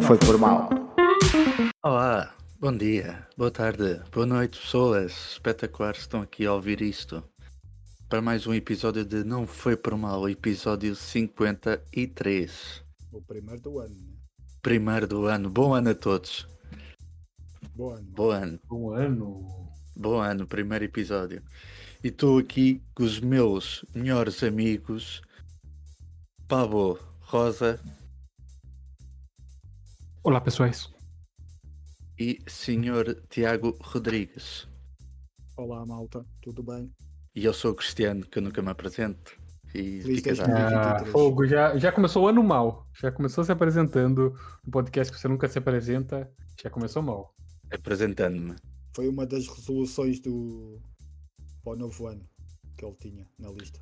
não foi por mal. Olá, bom dia, boa tarde, boa noite, pessoas espetaculares que estão aqui a ouvir isto. Para mais um episódio de Não Foi Por Mal, episódio 53. O primeiro do ano, né? Primeiro do ano. Bom ano a todos. Bom ano. Bom ano. Um ano. Bom ano, primeiro episódio. E estou aqui com os meus melhores amigos, Pablo Rosa Olá, pessoas. e Senhor Tiago Rodrigues. Olá, malta. Tudo bem? E eu sou o Cristiano, que eu nunca me apresento. E Feliz fica já. 2023. Ah, fogo, já, já começou o ano mal. Já começou se apresentando. Um podcast que você nunca se apresenta. Já começou mal. apresentando-me. Foi uma das resoluções do para o novo ano que ele tinha na lista.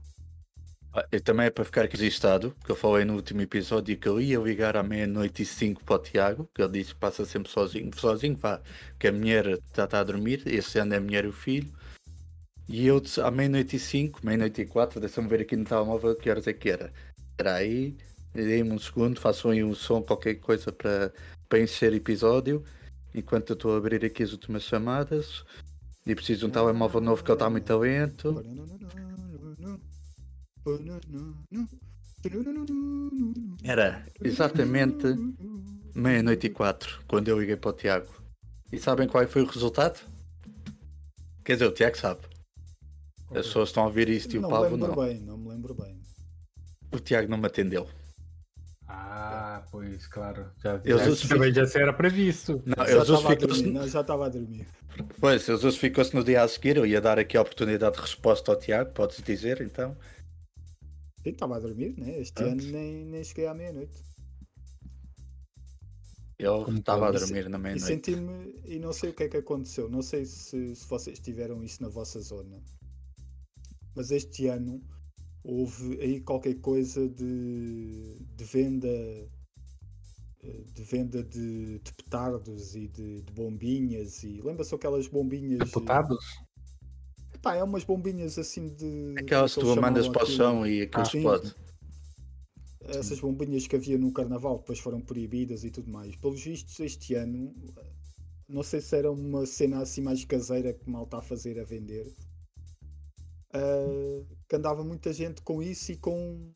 Ah, também é para ficar registado, porque eu falei no último episódio que eu ia ligar à meia-noite e cinco para o Tiago, que ele disse que passa sempre sozinho, sozinho, vá, que a mulher já está a dormir, esse ano é a mulher e o filho. E eu à meia-noite e cinco, meia-noite e quatro, deixa-me ver aqui no telemóvel que horas é que era. Era aí, dei-me um segundo, façam aí um som, qualquer coisa para, para encher episódio, enquanto eu estou a abrir aqui as últimas chamadas. E preciso de um telemóvel novo que ele está muito lento. Era exatamente meia-noite e quatro, quando eu liguei para o Tiago. E sabem qual foi o resultado? Quer dizer, o Tiago sabe. As pessoas estão a ouvir isto e o Não me Pablo lembro não. bem, não me lembro bem. O Tiago não me atendeu. Ah, pois, claro. Já, Eu já, justifico- também já era previsto. Não, já ele estava a dormir, não, já estava a dormir. Pois, ele justificou-se no dia a seguir. Eu ia dar aqui a oportunidade de resposta ao Tiago, podes dizer então. Sim, estava a dormir, né? Este Pronto. ano nem, nem cheguei à meia-noite. Ele Como estava a dormir na E meia-noite. senti-me, e não sei o que é que aconteceu, não sei se, se vocês tiveram isso na vossa zona, mas este ano houve aí qualquer coisa de, de venda eh, de venda de, de petardos e de, de bombinhas e lembra-se aquelas bombinhas Deputados? Epá, é umas bombinhas assim de Aquelas que tu mandas para o chão e aquilo Ah, explode. essas bombinhas que havia no carnaval depois foram proibidas e tudo mais. Pelos vistos, este ano, não sei se era uma cena assim mais caseira que mal está a fazer a vender, ah, que andava muita gente com isso e com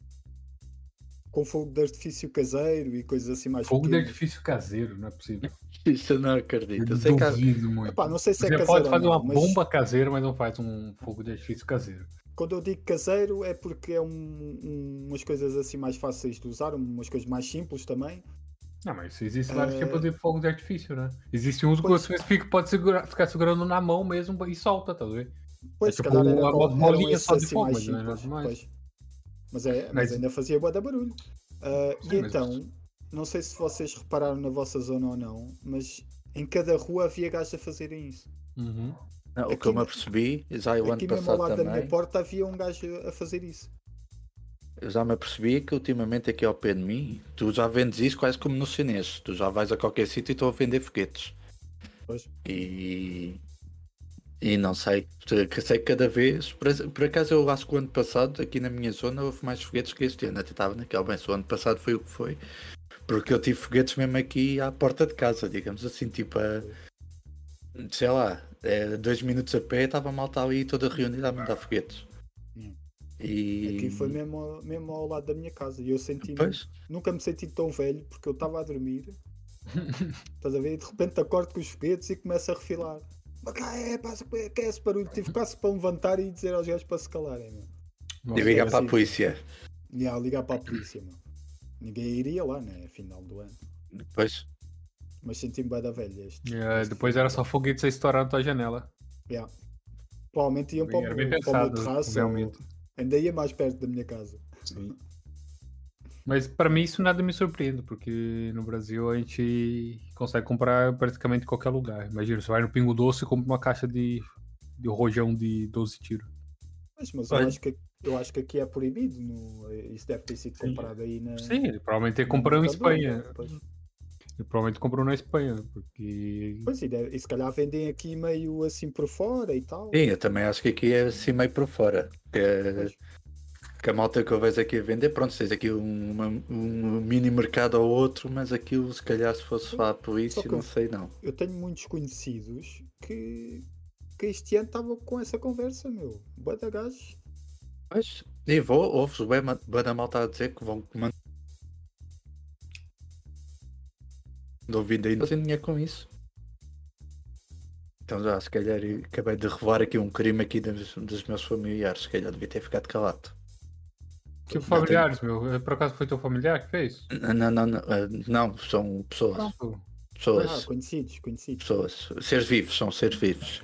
com fogo de artifício caseiro e coisas assim mais Fogo de pequenas. artifício caseiro, não é possível. Isso eu não acredito. Eu sei que Duvido muito. Epá, não sei se é Você caseiro pode ou fazer não, uma mas bomba caseira, mas não faz um fogo de artifício caseiro. quando eu digo caseiro é porque é um- um- umas coisas assim mais fáceis de usar, umas coisas mais simples também. Não, mas existem vários É. tipos de fogo de artifício, né? Existem uns que Pois. você fica, pode segurar- ficar segurando na mão mesmo e solta, tá vendo? Pois, É se tipo uma qual- bolinha só de fogo, mais mas não é simples, nada mais. pois. Mas, é, mas, Mas- ainda fazia bué de barulho. Ah, Sim, e mas- então, não sei se vocês repararam na vossa zona ou não, mas em cada rua havia gajos a fazerem isso. Uhum. Não, o que Aqui eu me apercebi, já o ano Aqui mesmo ao passado lado da minha também, porta havia um gajo a fazer isso. eu já me apercebi que ultimamente aqui ao pé de mim, tu já vendes isso quase como no chinês. Tu já vais a qualquer sítio e estão a vender foguetes. Pois. E. E não sei, sei cada vez, por, acaso eu acho que o ano passado, aqui na minha zona, houve mais foguetes que este ano. Até estava naquele, bem, se o ano passado foi o que foi, porque eu tive foguetes mesmo aqui à porta de casa, digamos assim, tipo a. Sei lá, é, dois minutos a pé, estava a malta ali toda reunida a mandar foguetes. Hum. E. Aqui foi mesmo, ao- mesmo ao lado da minha casa. E eu senti Pois, nunca me senti tão velho porque eu estava a dormir. Estás a ver? E de repente acordo com os foguetes e começo a refilar. Mas cá é, passa, que é esse barulho? Tive quase para levantar e dizer aos gajos para se calarem. Meu. Nossa, e ligar é para a assim. polícia. E a ligar para a polícia, meu. Ninguém iria lá, né? Final do ano. Depois, Mas senti-me bem da velha este. É, este depois era só foguetes a estourar na tua janela. Yeah. Provavelmente iam para o, meu- bem para o meu pensado, terraço. Ainda ia mais perto da minha casa. Mas para mim isso nada me surpreende, porque no Brasil a gente consegue comprar praticamente em qualquer lugar. Imagina, você vai no Pingo Doce e compra uma caixa de, de rojão de 12 tiros. Mas, mas eu, acho que, eu acho que aqui é proibido. No, isso deve ter sido Sim. comprado aí na. Sim, ele provavelmente comprou em Mercadona, Espanha. Pois, Ele provavelmente comprou na Espanha, porque. pois e, deve- e se calhar vendem aqui meio assim por fora e tal. sim, eu também acho que aqui é assim meio por fora. É-. que a malta que eu vejo aqui a vender, pronto, tens aqui um, um mini mercado ou outro, mas aquilo se calhar se fosse lá polícia, que não sei não. Eu tenho muitos conhecidos que, que este ano estavam com essa conversa, meu. Boa da gajos. Mas, e vou, ouves o bem da malta a dizer que vão mandar. Não vindo ainda sem dinheiro com isso. Então já, se calhar acabei de revelar aqui um crime aqui dos, dos meus familiares, se calhar devia ter ficado calado. Que familiares, meu? Por acaso foi teu familiar que fez? Não, não, não, não, eh, não, são pessoas. Ah, pessoas, conhecidos, conhecidos. pessoas, seres vivos, são seres vivos.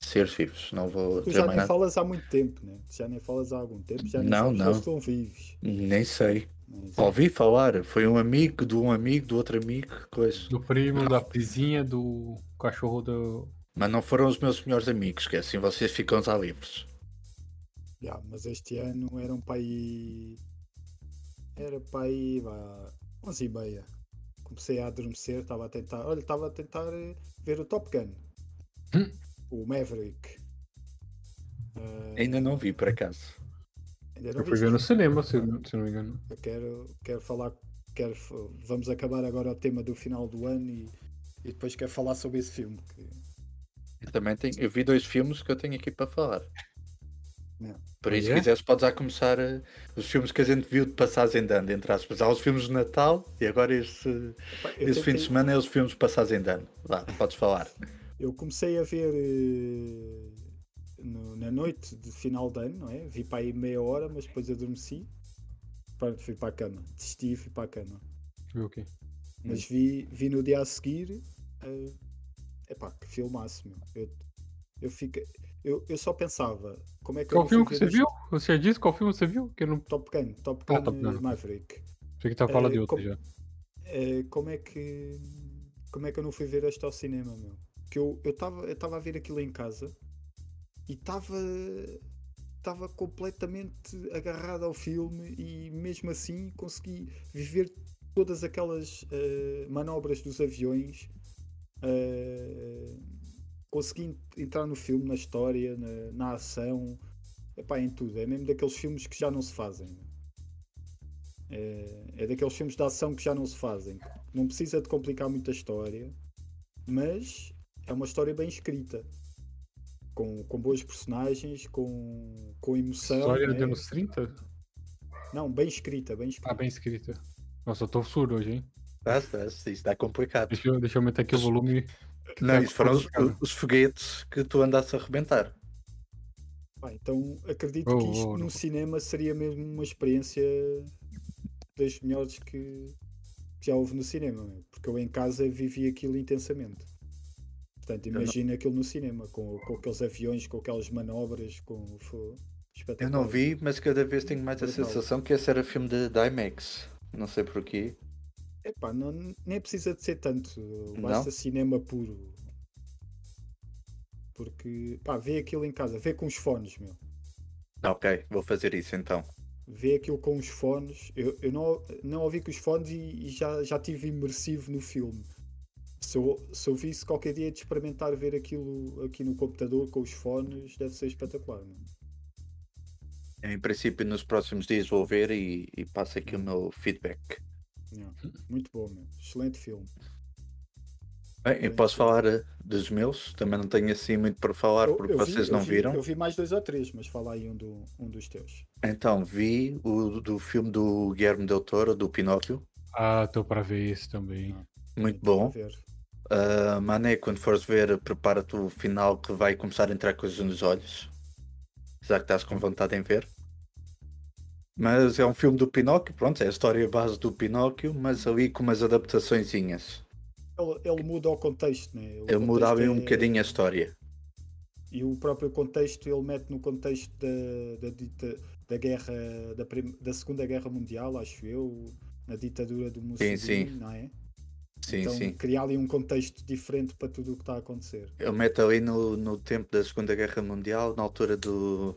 Seres vivos, não vou Tu já nem nada. falas há muito tempo, né? Tu já nem falas há algum tempo, já nem Não, não. estão vivos. Nem sei. Mas, Ouvi falar, foi um amigo de um amigo, do outro amigo, coisa. Do primo, da vizinha, do cachorro do. Mas não foram os meus melhores amigos, que assim vocês ficam já livres. Já, mas este ano era um pai. Era pai, vá, 11 e meia. Comecei a adormecer, estava a tentar. Olha, estava a tentar eh, ver o Top Gun. Hum. O Maverick. Ah, Ainda não vi, por acaso. ainda não Eu fui ver no cinema, se, se não me engano. Eu quero, quero falar. Quero, vamos acabar agora o tema do final do ano e, e depois quero falar sobre esse filme. que- Eu também tenho, eu vi dois filmes que eu tenho aqui para falar. Não. Por isso, é? se quiseres, podes já começar eh, os filmes que a gente viu de passagem de ano, entre aspas. Há os filmes de Natal e agora este, eu esse fim de semana é os filmes de passagem de ano. Vá, podes falar. Eu comecei a ver eh, no- na noite de final de ano, não é? Vi para aí meia hora, mas depois adormeci. Pronto, fui para a cama. Desisti e fui para a cama. Viu o quê? Mas vi, vi no dia a seguir. eh, epá, que filmaço, meu. Eu, eu, fica, eu, eu só pensava, como é que Qual filme que você viu? Você já disse qual filme você viu? Que não Top Gun, Top Gun, Ah, Top Gun. eh, Maverick. sei que tá falando Eh, de outro com- já. Eh, como é que como é que eu não fui ver este ao cinema, meu? Que eu estava eu estava a ver aquilo em casa e estava estava completamente agarrado ao filme e mesmo assim consegui viver todas aquelas eh, manobras dos aviões eh, consegui en- entrar no filme, na história, na, na ação, epá, em tudo. É mesmo daqueles filmes que já não se fazem. É, é daqueles filmes de ação que já não se fazem. Não precisa de complicar muito a história, mas é uma história bem escrita. Com, com boas personagens, com, com emoção. História né? de anos 30? Não, bem escrita, bem escrita. Ah, bem escrita. Nossa, eu tô surdo hoje, hein? Ah, tá, isso está complicado. Deixa eu, deixa eu aumentar aqui o volume. Que Não, isso foram os, os foguetes que tu andaste a arrebentar. Pá, então acredito Oh, que isto oh, no não. cinema seria mesmo uma experiência das melhores que que já houve no cinema, porque eu em casa vivi aquilo intensamente. Portanto, imagina aquilo no cinema, com, com aqueles aviões, com aquelas manobras, com foi Eu não vi, mas cada vez tenho mais a sensação que esse era filme de, de IMAX. Não sei porquê. Epá, não, nem precisa de ser tanto, Não? basta cinema puro. Porque, pá, vê aquilo em casa, vê com os fones, meu. Ok, vou fazer isso então. Vê aquilo com os fones. Eu, eu não, não ouvi com os fones e, e já, já tive imersivo no filme. Se eu, se eu visse qualquer dia de experimentar ver aquilo aqui no computador com os fones, deve ser espetacular. meu. Em princípio, nos próximos dias vou ver e, e passo aqui o meu feedback. Yeah. Muito bom, meu. Excelente filme. Bem, eu posso falar eh, dos meus, também não tenho assim muito para falar Eu- porque eu vi- vocês eu não vi- viram. Eu vi mais dois ou três, mas fala aí um, do, um dos teus. Então, vi o do filme do Guilherme Del Toro, do Pinóquio. Ah, tô pra ver esse também. Muito Então, bom. Uh, Mané, quando fores ver, prepara-te o final que vai começar a entrar coisas nos olhos. Já que estás com vontade em ver. Mas é um filme do Pinóquio, pronto, é a história base do Pinóquio, mas ali com umas adaptaçõezinhas. Ele, ele muda o contexto, né? O Ele contexto muda ali um é- bocadinho a história. E o próprio contexto ele mete no contexto da, da, dita- da guerra da, prim- da Segunda Guerra Mundial, acho eu, na ditadura do Mussolini, sim. não é? Sim, então sim. criar ali um contexto diferente para tudo o que está a acontecer. Ele mete ali no, no tempo da Segunda Guerra Mundial, na altura do,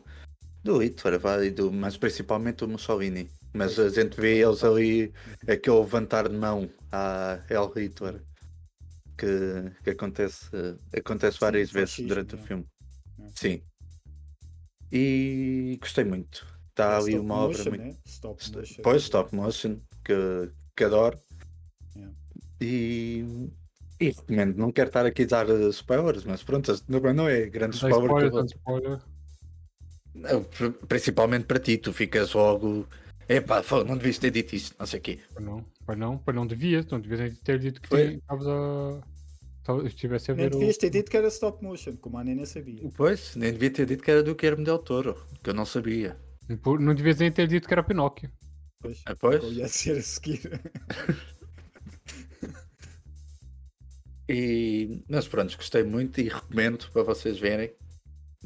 do Hitler, e do, mas principalmente do Mussolini. Mas a gente vê eles ali, aquele levantar de mão a El Hitler, que, que acontece, acontece várias vezes fascismo, durante o é. filme. É. Sim. E gostei muito. Está É ali uma motion, obra muito. né? Stop motion. Pois, stop motion, que, que adoro. Yeah. E, e recomendo, não quero estar aqui a dar spoilers, mas pronto, não, é grande spoiler. spoiler, spoiler. Principalmente para ti, tu ficas logo. Epá, não devias ter dito isto, não sei o quê. Pois não, pois não, pois não devias, não devias ter dito que estavas a. Estivesse a Nem ver o. devias ter dito que era stop motion, como a nem sabia. Pois, nem devia ter dito que era do Guilherme Del Toro, que eu não sabia. Não devias nem ter dito que era Pinóquio. Pois, Ah, pois? eu ia ser a seguir. E, mas pronto, gostei muito e recomendo para vocês verem.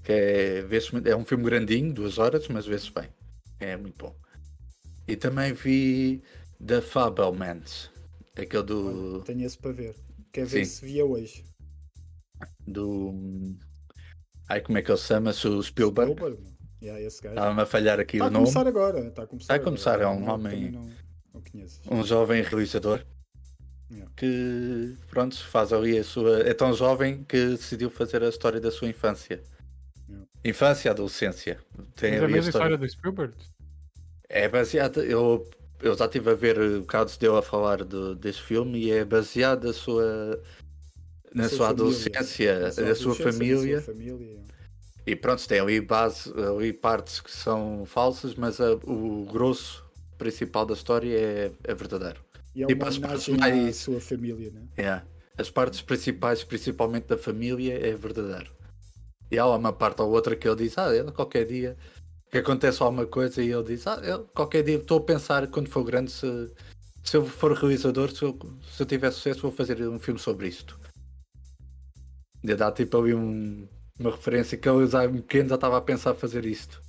Que é, é um filme grandinho, duas horas, mas vê-se bem. É muito bom. E também vi The Fabelmans, aquele do. Tenho esse para ver. Quer ver Sim. se via hoje. do ai, como é que ele se chama? Se o Spielberg. Spielberg, não? Yeah, esse gajo. Estava-me a falhar aqui Está o a nome. começar agora. Está a começar, Está a começar, é um Não, homem- Não, não conheces. um jovem realizador Yeah. que pronto, faz ali a sua. É tão jovem que decidiu fazer a história da sua infância. Infância e adolescência. Tem Mas é a mesma história. história do Spielberg. É baseada. Eu, eu já estive a ver o Carlos deu a falar do, deste filme e é baseada sua. Na sua adolescência, Na sua adolescência, na família. sua família. E pronto, tem ali base, ali partes que são falsas, mas a- o grosso principal da história é, é verdadeiro. E é E uma para as partes mais- sua família, né? É. As partes principais, principalmente da família, é verdadeiro. E há uma parte ou outra que ele diz, ah, ele, qualquer dia que acontece alguma coisa e ele diz, ah, eu, qualquer dia estou a pensar quando for grande se, se eu for realizador, se eu, se eu tiver sucesso, vou fazer um filme sobre isto. E dá tipo ali um- uma referência que eu já em pequeno já estava a pensar fazer isto.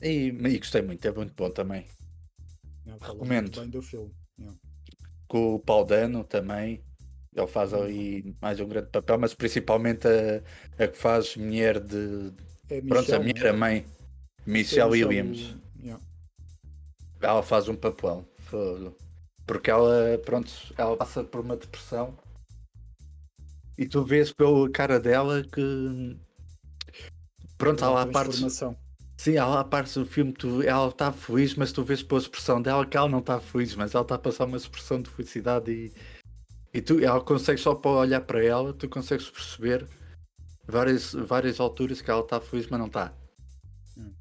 E, e gostei muito, é muito bom também. Fala Recomendo. muito bem do filme. Yeah. com o Paul Dano também. Ele faz ali mais um grande papel, mas principalmente a, a que faz mulher de. É Pronto, a mulher, a né? mãe. É Michelle Michelle- Williams. Yeah. Ela faz um papel. Porque ela, pronto, ela passa por uma depressão. E tu vês pela cara dela que. Pronto, há lá partes. Transformação. Sim, há lá partes do filme tu, ela está feliz, mas tu vês pela expressão dela que ela não está feliz, mas ela está a passar uma expressão de felicidade e, e tu, ela consegue só para olhar para ela, tu consegues perceber várias, várias alturas que ela está feliz, mas não está. Hum.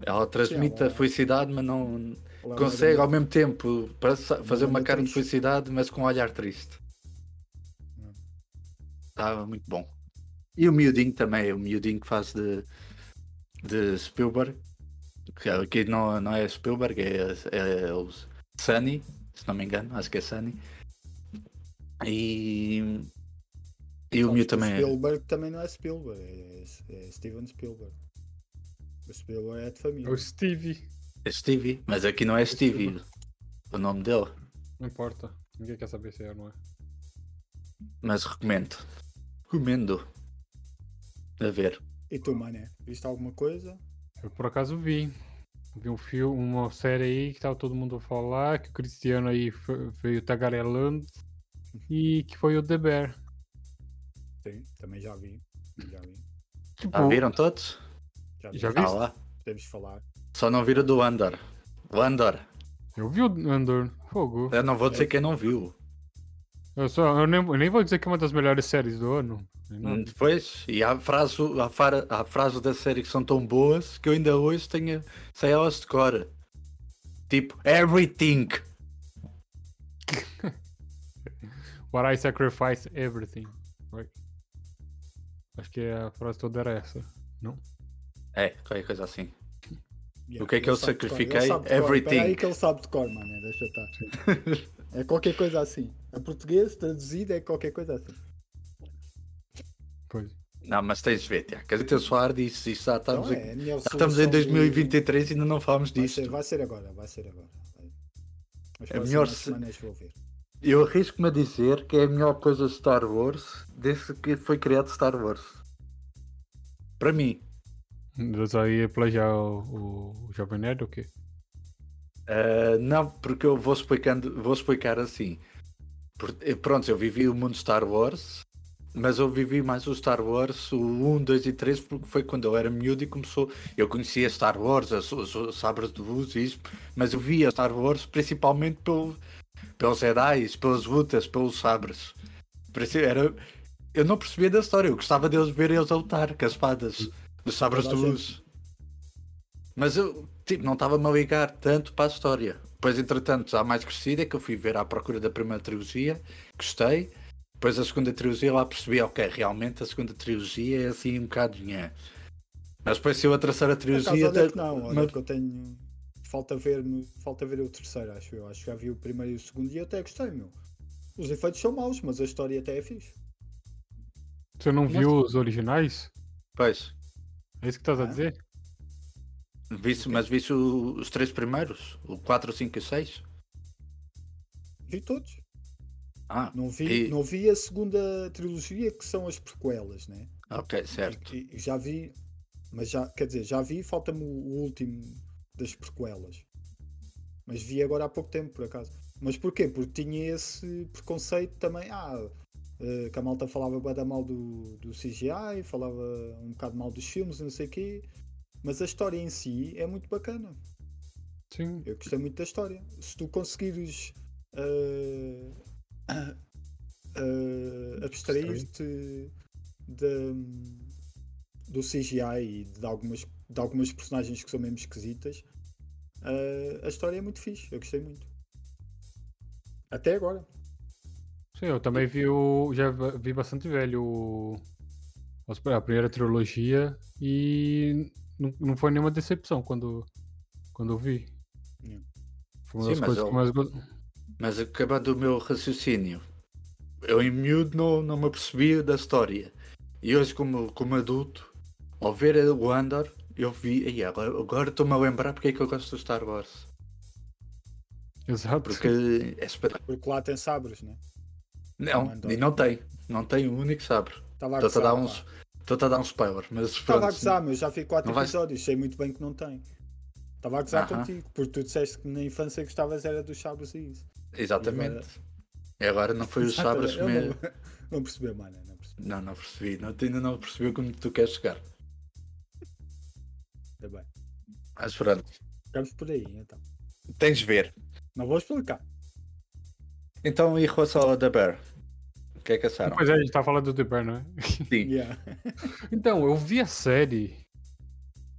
Ela transmite ela- a felicidade, mas não Ela consegue anda- ao mesmo tempo fazer uma cara de triste. felicidade, mas com um olhar triste. Hum. Estava muito bom. E o miudinho também, o miudinho que faz de, de Spielberg, que aqui não, não é Spielberg, é, é o Sunny, se não me engano, acho que é Sunny. E, e o que também é. Spielberg também não é Spielberg, é, é Steven Spielberg. O Spielberg é de É família. o Stevie. é Stevie, mas aqui não é Stevie, o nome dele. Não importa. Ninguém quer saber se é ou não é. Mas recomendo. Recomendo. A ver. E tu, mané? Viste alguma coisa? Eu por acaso vi. Vi um filme, uma série aí que tava todo mundo a falar, que o Cristiano aí veio tagarelando. E que foi o The Bear. Sim, também já vi. Já vi. Tipo, Ah, viram todos? Já, vi. Já Ah lá. Podemos falar. Só não viram do Andor. O Andor. Eu vi o Andor. Fogo. Eu não vou dizer quem não viu. Eu, só, eu, nem, eu nem vou dizer que é uma das melhores séries do ano. Hum, Depois, e há frases, há, fara- há frases da série que são tão boas que eu ainda hoje tenho, sei elas de cor. Tipo, everything. What I sacrifice everything. Right? Acho que a frase toda era essa. Não? É, qualquer coisa assim. Yeah, O que é que eu sacrifiquei? Everything. Aí que ele sabe de cor, mano. Deixa estar. é qualquer coisa assim. A português traduzido é qualquer coisa assim. Pois. Não, mas tens de ver, Tiago. Quer dizer, disso. Isto já estamos, Então, aqui- é a já estamos em solução de- 2023 e ainda não disto. ser, vai ser agora, vai ser agora. Vai. As É próximas melhor se- semanas vou ver. Eu arrisco-me a dizer que é a melhor coisa de Star Wars desde que foi criado Star Wars. Para mim. Só ia plagiar o, o, o Jovem Nerd ou quê? Uh, não, porque eu vou, explicando, vou explicar assim. Eh, pronto, eu vivi o mundo Star Wars mas eu vivi mais o Star Wars, o 1, 2 e 3, porque foi quando eu era miúdo e começou. Eu conhecia Star Wars, os, os sabres de luz e isso, mas eu via Star Wars principalmente pelo, pelos Jedi, pelas lutas, pelos sabres. Era, eu não percebia da história, eu gostava deles ver eles a lutar com as espadas dos sabres de luz. Mas eu tipo, não estava-me a ligar tanto para a história. Depois, entretanto, já mais crescida, é que eu fui ver à procura da primeira trilogia, gostei. Depois a segunda trilogia lá percebi, ok, realmente a segunda trilogia é assim um bocado nhã. Mas depois se eu a terceira trilogia. Acaso, que não, olha mas... que eu tenho. Falta ver, falta ver o terceiro, acho eu. Acho que já vi o primeiro e o segundo e até gostei, meu. Os efeitos são maus, mas a história até é fixe. Você não viu os originais? Pois. É isso que estás ah. a dizer? Viste, mas viste os três primeiros? O 4, 5 e 6? Vi todos. Ah, não vi, e... não vi a segunda trilogia que são as prequelas, né? Ok, certo. E, e já vi, mas já, quer dizer, já vi, falta-me o, o, último das prequelas. Mas vi agora há pouco tempo, por acaso. Mas porquê? Porque tinha esse preconceito também. Ah, uh, que a malta falava bem mal do, do CGI, falava um bocado mal dos filmes, não sei o quê. Mas a história em si é muito bacana. Sim. Eu gostei muito da história. Se tu conseguires uh, uh, abstrair-te do CGI e de algumas, de algumas personagens que são mesmo esquisitas, uh, a história é muito fixe. Eu gostei muito. Até agora. Sim, eu também vi o. Já vi bastante velho o, a primeira trilogia e não, não foi nenhuma decepção quando, quando eu vi. Foi uma Sim, das coisas eu... que mais mas acabando o meu raciocínio, eu em miúdo não, não me apercebia da história. E hoje, como, como adulto, ao ver o Andor, eu vi, e agora estou-me a lembrar porque é que eu gosto do Star Wars. Exato. Porque é Porque lá tem sabres, né? não Não, e não tem. Não tem um único sabre. Estou-te a, dar uns, a dar um spoiler. Estava a gozar, mas já vi 4 episódios. Vais... Sei muito bem que não tem. Estava a gozar uh -huh. contigo, porque tu disseste que na infância gostavas era dos sabres e isso. Exatamente. E agora, agora não foi os sabres mesmo. Não, não percebeu, mano. Não, percebi. não, não percebi. Não, ainda não percebi como tu queres chegar. Bem. Mas pronto. Ficamos por aí, então. Tens de ver. Não vou explicar. Então, em relação ao The Bear, o que é que acharam? Pois é, a gente tá falando do The Bear, não é? Sim. Yeah. então, eu vi a série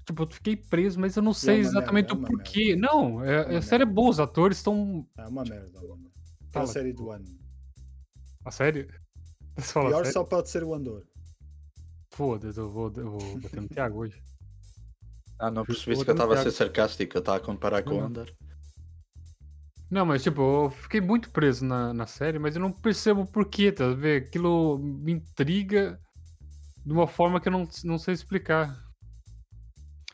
Tipo, eu fiquei preso, mas eu não sei é exatamente merda, é o porquê. Merda. Não, é, é a série é boa, os atores estão. É uma merda, mano. É a série do ano. A série? Pior só pode ser o Andor. Foda-se, eu vou, eu vou bater no Thiago hoje. Ah, não percebi que eu estava a ser sarcástico, eu estava a comparar com o Andor. Não, mas tipo, eu fiquei muito preso na, na série, mas eu não percebo o porquê, tá vendo? Aquilo me intriga de uma forma que eu não, não sei explicar.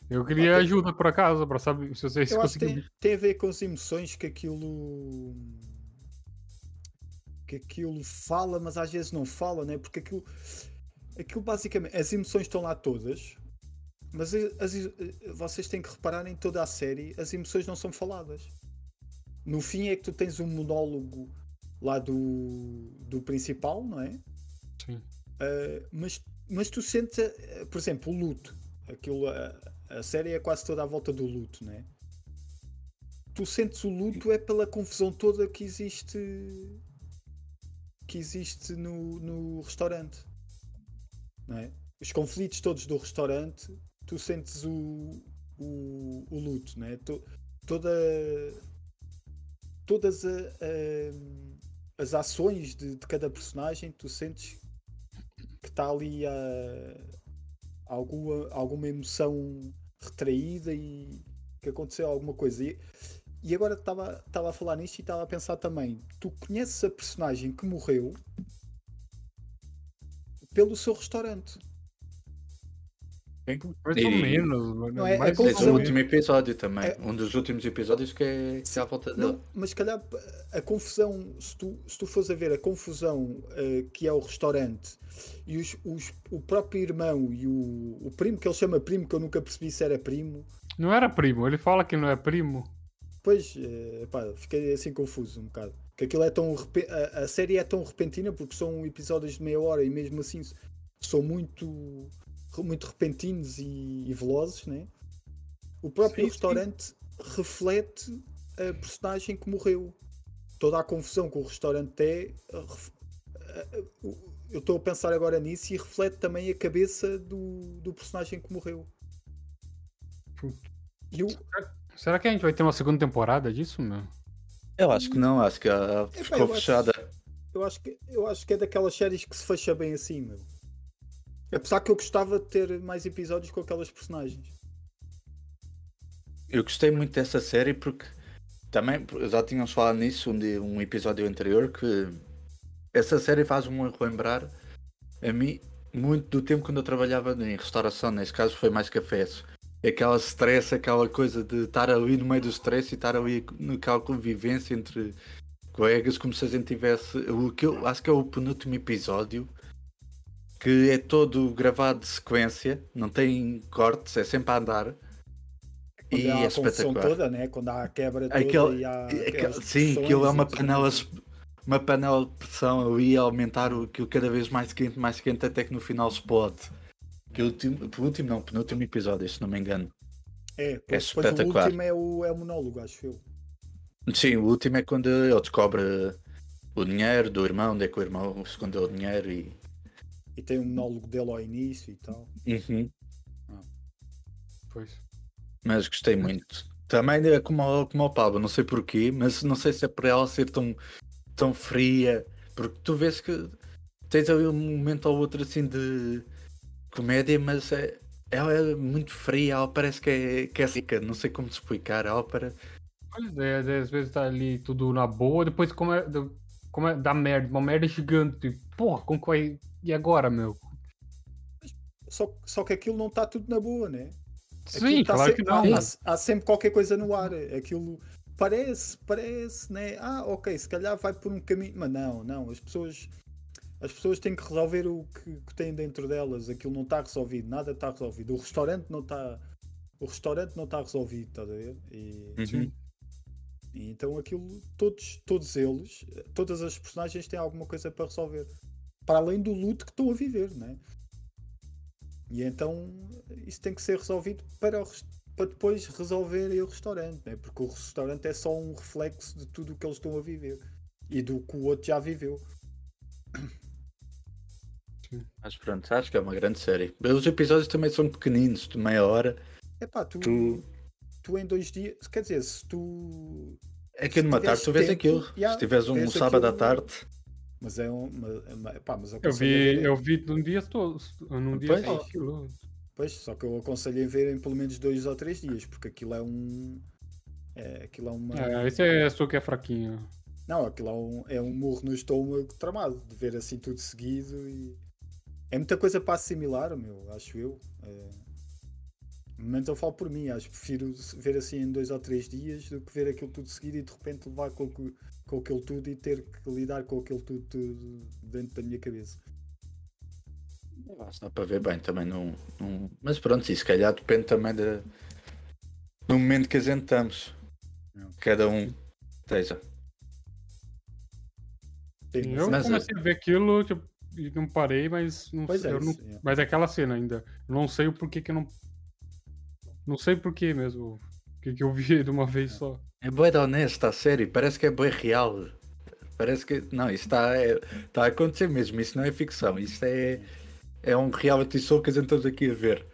Eu queria ajuda por acaso, para saber se vocês conseguiram. Tem, tem a ver com as emoções que aquilo. que aquilo fala, mas às vezes não fala, né? Porque aquilo. aquilo basicamente. as emoções estão lá todas, mas as, as, vocês têm que reparar em toda a série, as emoções não são faladas. No fim é que tu tens um monólogo lá do, do principal, não é? Sim. Uh, mas, mas tu sentes, uh, por exemplo, o luto. Aquilo, uh, a série é quase toda à volta do luto, né? Tu sentes o luto é pela confusão toda que existe que existe no, no restaurante. Não é? Os conflitos todos do restaurante, tu sentes o, o, o luto, né? toda todas a, a, as ações de, de, cada personagem, tu sentes que está ali a, alguma, alguma emoção retraída e que aconteceu alguma coisa. E, e agora estava a falar nisto e estava a pensar também: tu conheces a personagem que morreu pelo seu restaurante. Mais ou menos, não é, mais é o último episódio também. É, um dos últimos episódios que é, que é à volta dele. Não, mas calhar a confusão, se tu, se tu fores a ver a confusão uh, que é o restaurante e os, os, o próprio irmão e o, o primo, que ele chama primo, que eu nunca percebi se era primo. Não era primo, ele fala que não é primo. Pois, uh, pá, fiquei assim confuso um bocado. Que aquilo é tão. A, a série é tão repentina porque são episódios de meia hora e mesmo assim são muito, muito repentinos e, e velozes, né? O próprio Sim, sim. restaurante reflete a personagem que morreu. Toda a confusão que o restaurante é. Eu estou a pensar agora nisso e reflete também a cabeça do, do personagem que morreu. E o, Será que a gente vai ter uma segunda temporada disso, meu? Eu acho que não, acho que ah, Epá, ficou eu acho- fechada. Eu acho, que, eu acho que é daquelas séries que se fecha bem assim, meu. Apesar que eu gostava de ter mais episódios com aquelas personagens. Eu gostei muito dessa série porque também já tínhamos falado nisso um, dia- um episódio anterior que essa série faz-me relembrar a mim muito do tempo quando eu trabalhava em restauração, neste caso foi mais cafés. Aquela stress, aquela coisa de estar ali no meio do stress e estar ali naquela convivência entre colegas, como se a gente tivesse. O que eu acho que é o penúltimo episódio que é todo gravado de sequência, não tem cortes, é sempre a andar. Quando E há é espetacular. toda, né? Quando há a quebra toda Aquele- e há aquelas sim, aquilo é uma panela, uma panela de pressão ali a aumentar o- aquilo cada vez mais quente, mais quente, até que no final explode. Que o último, o último não, penúltimo episódio, se não me engano. É, depois, depois o espetacular. último é o, é o monólogo, acho eu. Sim, o último é quando ele descobre o dinheiro do irmão, onde é que o irmão escondeu o dinheiro e. E tem um monólogo dele ao início e tal. Uhum. Pois. Mas gostei muito. Também é como, como o Pablo, não sei porquê, mas não sei se é por ela ser tão, tão fria, porque tu vês que tens ali um momento ou outro assim de comédia, mas é, ela é muito fria, ela parece que é, que é seca, não sei como te explicar, ela para. Pois é, às vezes- às vezes tá ali tudo na boa, depois como é, como é dá merda, uma merda gigante. Porra, como que vai. E agora, meu? Só, só que aquilo não está tudo na boa, né? Aquilo Sim, tá claro sempre- que não. Há, há sempre qualquer coisa no ar. Aquilo parece, parece, né? Ah, ok, se calhar vai por um caminho. Mas não, não. As pessoas, as pessoas têm que resolver o que, que têm dentro delas. Aquilo não está resolvido, nada está resolvido. O restaurante não está. O restaurante não está resolvido, estás a ver? E, Uhum. e então aquilo, todos, todos eles, todas as personagens têm alguma coisa para resolver. Para além do luto que estão a viver, né? E então isso tem que ser resolvido para, o para depois resolverem o restaurante, né? porque o restaurante é só um reflexo de tudo o que eles estão a viver e do que o outro já viveu. Mas pronto, acho que é uma grande série. Os episódios também são pequeninos, de meia hora. Epá, tu, Tu- tu em dois dias, quer dizer, se tu. É que numa tarde tu vês tempo, aquilo. já, Se tiveres um sábado à aquilo- tarde, Mas é um. Mas, mas, epá, mas Eu vi, eu vi num dia todo. Num dia Pois. só aquilo. Pois, só que eu aconselho a verem pelo menos dois ou três dias, porque aquilo é um. É, aquilo é uma. É, esse é só que é fraquinho. Não, aquilo é um, é um murro no estômago tramado, de ver assim tudo seguido e. É muita coisa para assimilar, meu, acho eu. É... No momento eu falo por mim, acho que prefiro ver assim em dois ou três dias do que ver aquilo tudo seguido e de repente levar com, que- com aquilo tudo e ter que lidar com aquilo tudo, tudo dentro da minha cabeça. Acho que dá para ver bem também. Não, não- Mas pronto, isso se calhar depende também da- do momento que a gente estamos. Não. Cada um esteja. Sim, Eu Mas, comecei a ver aquilo tipo, e não parei, mas não Pois sei. é, eu não- é. Mas é aquela cena ainda. Eu não sei o porquê que eu não. Não sei porquê mesmo. O que, que eu vi de uma vez só. É boa da honesta, a sério. Parece que é bem real. Parece que. Não, isso está é, tá a acontecer mesmo. Isso não é ficção. Isso é, é um reality show que a gente estamos aqui a ver.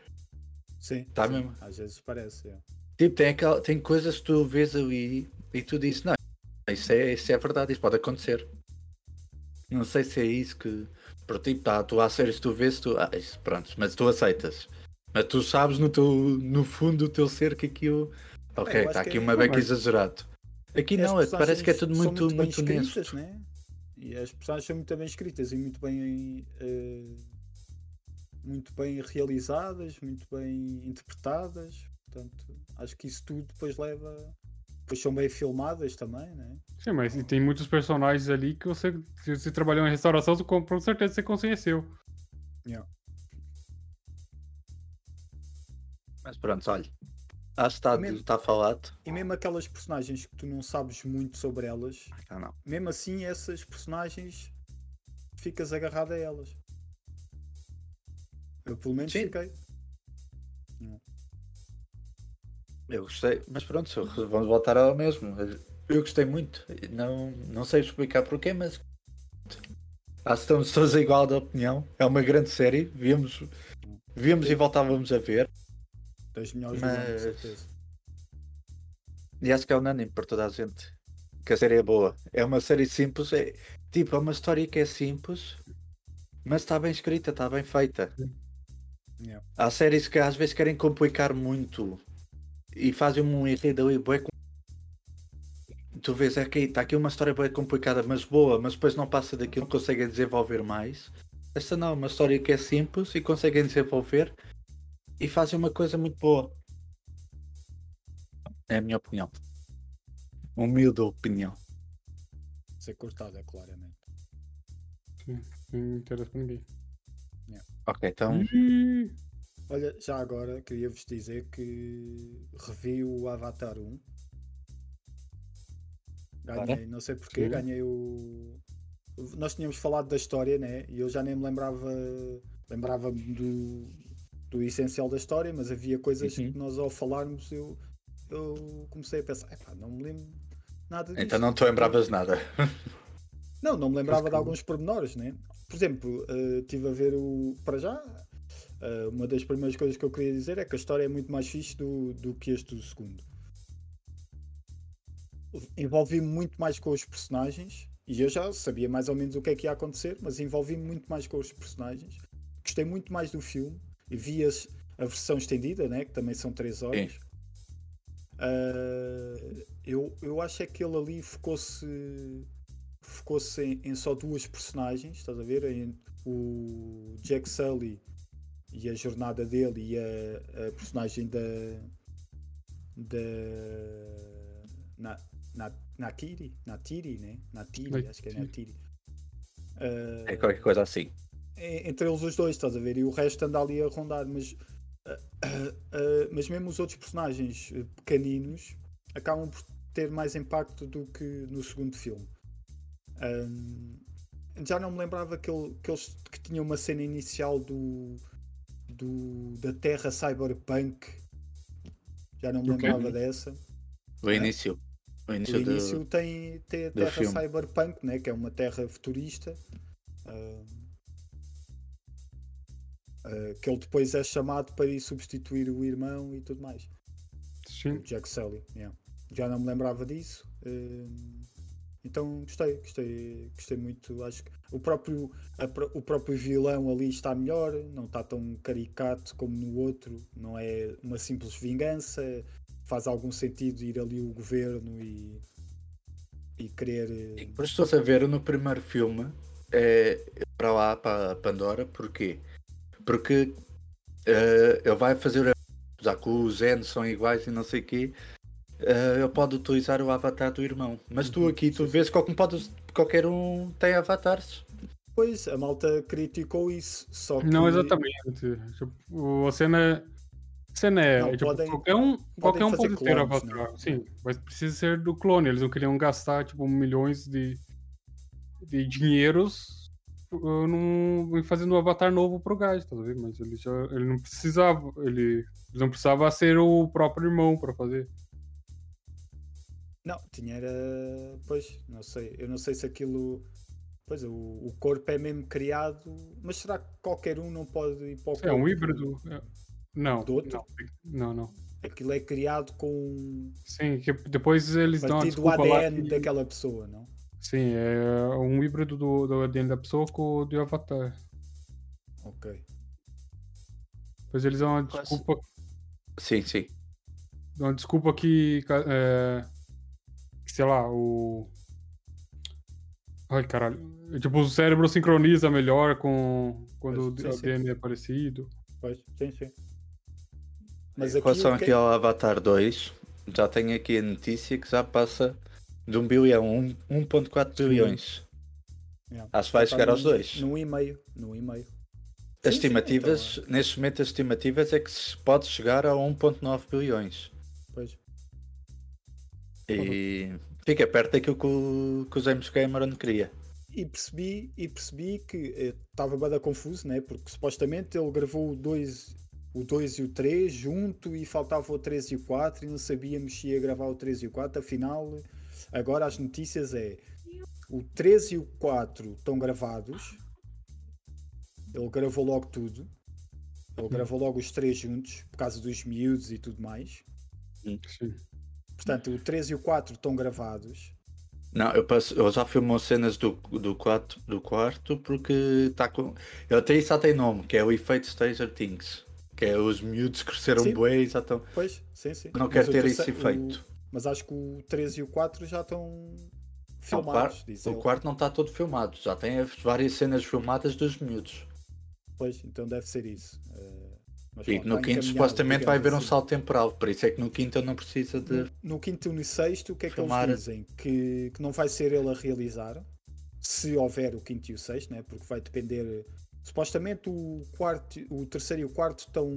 Sim, Tá sim, mesmo. Às vezes parece. é. Tipo, tem, aquela, tem coisas que tu vês ali e tu dizes, não, isso é, isso é verdade, isso pode acontecer. Não sei se é isso que. Por tipo, tá, tu há séries tu vês, tu. Ah, isso, pronto, mas tu aceitas. Mas tu sabes no, teu, no fundo do teu ser que aquilo. Ok, está aqui é- uma beca exagerado. Aqui não, é- parece que é tudo muito, bem muito escritas, né? E as personagens são muito bem escritas e muito bem eh, muito bem realizadas, muito bem interpretadas. Portanto, acho que isso tudo depois leva. Depois são bem filmadas também, né? Sim, mas e tem muitos personagens ali que você, se você trabalhou em restauração, com com certeza você conheceu. Mas pronto, olha. Ah, está, mesmo- está falado. E mesmo aquelas personagens que tu não sabes muito sobre elas, Ah, não. mesmo assim essas personagens ficas agarrado a elas. Eu pelo menos Sim. fiquei. Eu gostei, mas pronto, vamos voltar ao mesmo. Eu gostei muito. Não, não sei explicar porquê, mas acho estamos todos igual de opinião. É uma grande série. Víamos, víamos e voltávamos a ver. Das melhores Mas- do ano, certeza. E acho que é unânime para toda a gente que a série é boa. É uma série simples, é tipo, é uma história que é simples, mas está bem escrita, está bem feita. Yeah. Há séries que às vezes querem complicar muito e fazem um enredo ali bué Tu vês, é que está aqui uma história bem complicada, mas boa, mas depois não passa daquilo, não conseguem desenvolver mais. Esta não, é uma história que é simples e conseguem desenvolver e fazem uma coisa muito boa. É a minha opinião. Humilde opinião. Ser cortada, claramente. Não interessa pra ninguém. Ok, então. Ih, Olha, já agora queria-vos dizer que revi o Avatar 1. Ganhei, não sei porquê, Sim. ganhei o. Nós tínhamos falado da história, né? E eu já nem me lembrava. Lembrava-me do, do essencial da história, mas havia coisas Uhum. que nós ao falarmos eu, eu comecei a pensar, epá, não me lembro nada disso. Então não te lembravas de nada. Não, não me lembrava que de alguns pormenores, né? Por exemplo, eh, estive a ver o. Para já, eh, uma das primeiras coisas que eu queria dizer é que a história é muito mais fixe do, do que este do segundo. Envolvi-me muito mais com os personagens e eu já sabia mais ou menos o que é que ia acontecer, mas envolvi-me muito mais com os personagens. Gostei muito mais do filme e vi as- a versão estendida, né? que também são 3 horas. Eh, eu, eu acho é que ele ali focou-se focou-se em, em só duas personagens, estás a ver? Em, o Jack Sully e a jornada dele e a, a personagem da. da. Na, na, Nakiri? Natiri, né? Natiri, acho que é Natiri. Ah, É qualquer coisa assim. É- entre eles os dois, estás a ver? E o resto anda ali a rondar, mas, ah, ah, ah, mas mesmo os outros personagens eh, pequeninos acabam por ter mais impacto do que no segundo filme. Ahm, já não me lembrava que, ele, que eles que tinham uma cena inicial do, do da Terra Cyberpunk. Já não me lembrava dessa. O início. O O início, do- início tem, tem a Terra. Cyberpunk, né? que é uma terra futurista. Ah, que ele depois é chamado para ir substituir o irmão e tudo mais. Sim. O Jack Sully. yeah. Já não me lembrava disso. ah, então gostei, gostei, gostei muito. Acho que o próprio, a o próprio vilão ali está melhor, não está tão caricato como no outro, não é uma simples vingança, faz algum sentido ir ali o governo e, e querer. eh, Mas estou a ver no primeiro filme é para lá, para a Pandora, porquê? Porque eh, ele vai fazer, já que os N são iguais e não sei o quê, eh, ele pode utilizar o avatar do irmão. Mas tu Uhum, aqui, tu vês que qualquer, pode, qualquer um tem avatares. Pois, a malta criticou isso, só que. Não exatamente. Tipo, a cena, a cena é. Não, tipo, podem- qualquer um, qualquer um pode ter clones, avatar. né? Sim, mas precisa ser do clone. Eles não queriam gastar tipo, milhões de, de dinheiros uh, num, fazendo um avatar novo pro gás, tá vendo? Mas ele, já, ele não precisava. Ele, ele não precisava ser o próprio irmão pra fazer. Não, tinha era. Pois, não sei. Eu não sei se aquilo. Pois, o, o corpo é mesmo criado. Mas será que qualquer um não pode ir para o É um corpo híbrido. é- Não, do outro? não, não, não. Aquilo é criado com. Sim, que depois eles dão a do desculpa lá ADN que- daquela pessoa, não? Sim, é um híbrido do, do ADN da pessoa com o do avatar. Ok. Depois eles dão uma Quase. desculpa, Sim, sim. dão uma desculpa que, é, que, sei lá, o... Ai, caralho. Tipo, o cérebro sincroniza melhor com quando Pois, o sim, sim. ADN é parecido. Pois, sim, sim. Mas Em relação aqui ao Avatar 2, já tenho aqui a notícia que já passa de 1 bilhão, um- 1.4 bilhões. Yeah. Acho que vai chegar aos num- dois. Num e-mail. Num e-mail. As Sim, sim, estimativas, então, neste momento, as estimativas é que se pode chegar a 1.9 bilhões. E fica perto daquilo que o, que o James Cameron queria. E percebi, e percebi que estava bem confuso, né? porque supostamente ele gravou o 2 o 2 e o 3 junto e faltava o 3 e o 4 e não sabíamos se ia gravar o 3 e o 4. Afinal, agora as notícias é o 3 e o 4 estão gravados. Ele gravou logo tudo. Ele hum. gravou logo os três juntos, por causa dos miúdos e tudo mais. Sim. Portanto, o 3 e o 4 estão gravados. Não, eu, passo, eu já filmou cenas do, do, quarto, do quarto porque está com. Ele até isso já tem nome, que é o efeito Stranger Things. Que é os miúdos cresceram bem, já estão. Pois, sim, sim. Não quer ter esse efeito. Mas acho que o 3 e o 4 já estão filmados. Não, o, quarto, não está todo filmado, já tem várias cenas filmadas dos miúdos. Pois, então deve ser isso. Uh, e no quinto supostamente vai haver um assim. salto temporal, por isso é que no quinto não precisa de. No, no quinto e no sexto, o que é filmar... que eles dizem? Que, que não vai ser ele a realizar, se houver o quinto e o sexto, né? porque vai depender Supostamente o, quarto, o terceiro e o quarto estão,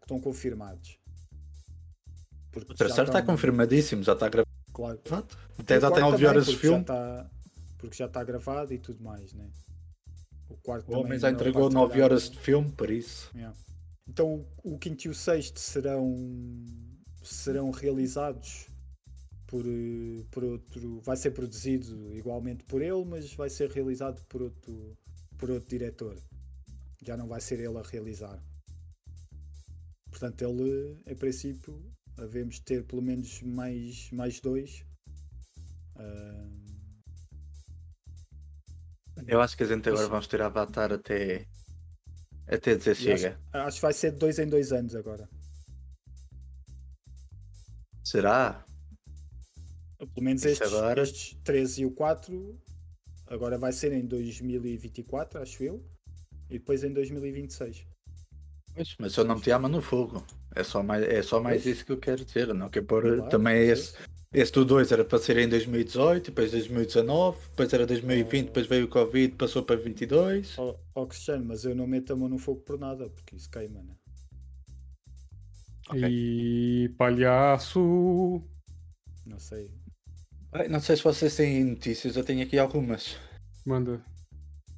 estão confirmados. Porque o terceiro está estão... confirmadíssimo, já está gravado. Claro. Até já tem 9 horas de filme. Está, porque já está gravado e tudo mais, né? O quarto o homem já entregou 9 horas de filme, por isso. Yeah. Então o quinto e o sexto serão, serão realizados por, eh, por outro. Vai ser produzido igualmente por ele, mas vai ser realizado por outro, por outro diretor já não vai ser ele a realizar. Portanto, ele, em princípio, devemos ter pelo menos mais, mais dois. Uh... Eu acho que a gente agora vamos ter Avatar até, até dizer chega. Acho, acho, que vai ser de dois em dois anos agora. Será? Pelo menos estes, agora... estes 3 e o 4 agora vai ser em 2024, acho eu e depois em 2026. Pois, mas eu não meti a mão no fogo. É só mais, é só mais isso que eu quero dizer. Não quero pôr claro, também esse. Esse do 2 era para ser em 2018, depois 2019, depois era 2020, oh. depois veio o Covid, passou para 22. Oh, oh Cristiano, mas eu não meto a mão no fogo por nada, porque isso queima, né? Okay. E palhaço. Não sei. Não sei se vocês têm notícias, eu tenho aqui algumas. Manda.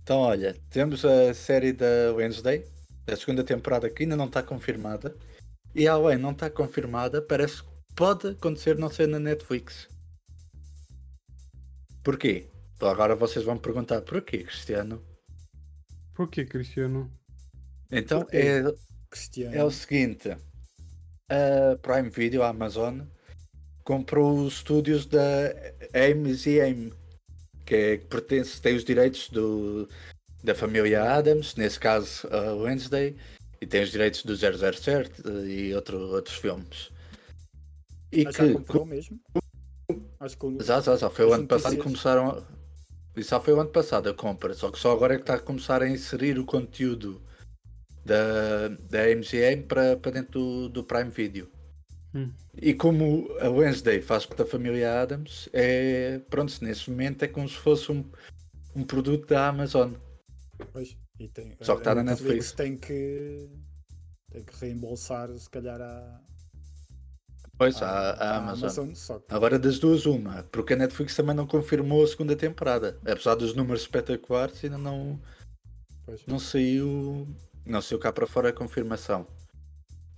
Então, olha, temos a série da Wednesday, a segunda temporada que ainda não está confirmada. E além não está confirmada, parece que pode acontecer não ser na Netflix. Porquê? Então agora vocês vão perguntar porquê, Cristiano? Porquê, Cristiano? Então é, Cristiano. é o seguinte: a Prime Video, a Amazon, comprou os estúdios da AMZM, que, é, que pertence, tem os direitos do, da família Adams, nesse caso a Wednesday, e tem os direitos do 007 e outro, outros filmes. E Mas que, já mesmo? Acho que já, já, já foi o ano passado que começaram a... Isso já foi o ano passado a compra, só que só agora é que está a começar a inserir o conteúdo da, da MGM para, para dentro do, do Prime Video. Hum. E como a Wednesday faz parte da família Adams, é pronto, nesse momento é como se fosse um, um produto da Amazon. Pois, e tem, Só que está na Netflix. Tem que, tem que reembolsar, se calhar, a. Pois, a, a, a Amazon. Amazon Agora das duas, uma, porque a Netflix também não confirmou a segunda temporada. Apesar dos números espetaculares, ainda não, pois. não saiu. Não saiu cá para fora a confirmação.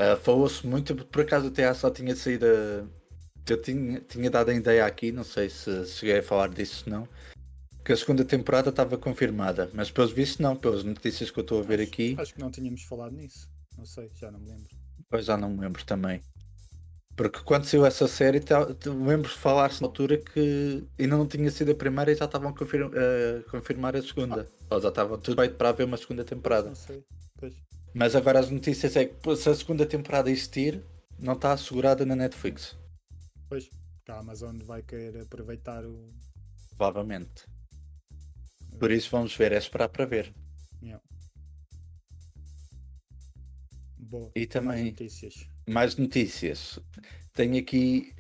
Uh, Falou-se muito, por acaso até só tinha saído. Eu tinha, tinha dado a ideia aqui, não sei se cheguei a falar disso não. Que a segunda temporada estava confirmada, mas pelos vistos não, pelas notícias que eu estou a ver acho, aqui. Acho que não tínhamos falado nisso. Não sei, já não me lembro. Pois já não me lembro também. Porque quando saiu essa série, lembro de falar-se na altura que ainda não tinha sido a primeira e já estavam a, confirma, a confirmar a segunda. Ah. Ou já estava tudo feito para haver uma segunda temporada. Não sei, pois. Mas agora as notícias é que se a segunda temporada existir, não está assegurada na Netflix. Pois, a Amazon vai querer aproveitar o. Provavelmente. Por isso vamos ver, é esperar para ver. Yeah. Boa. E também mais notícias. mais notícias. Tenho aqui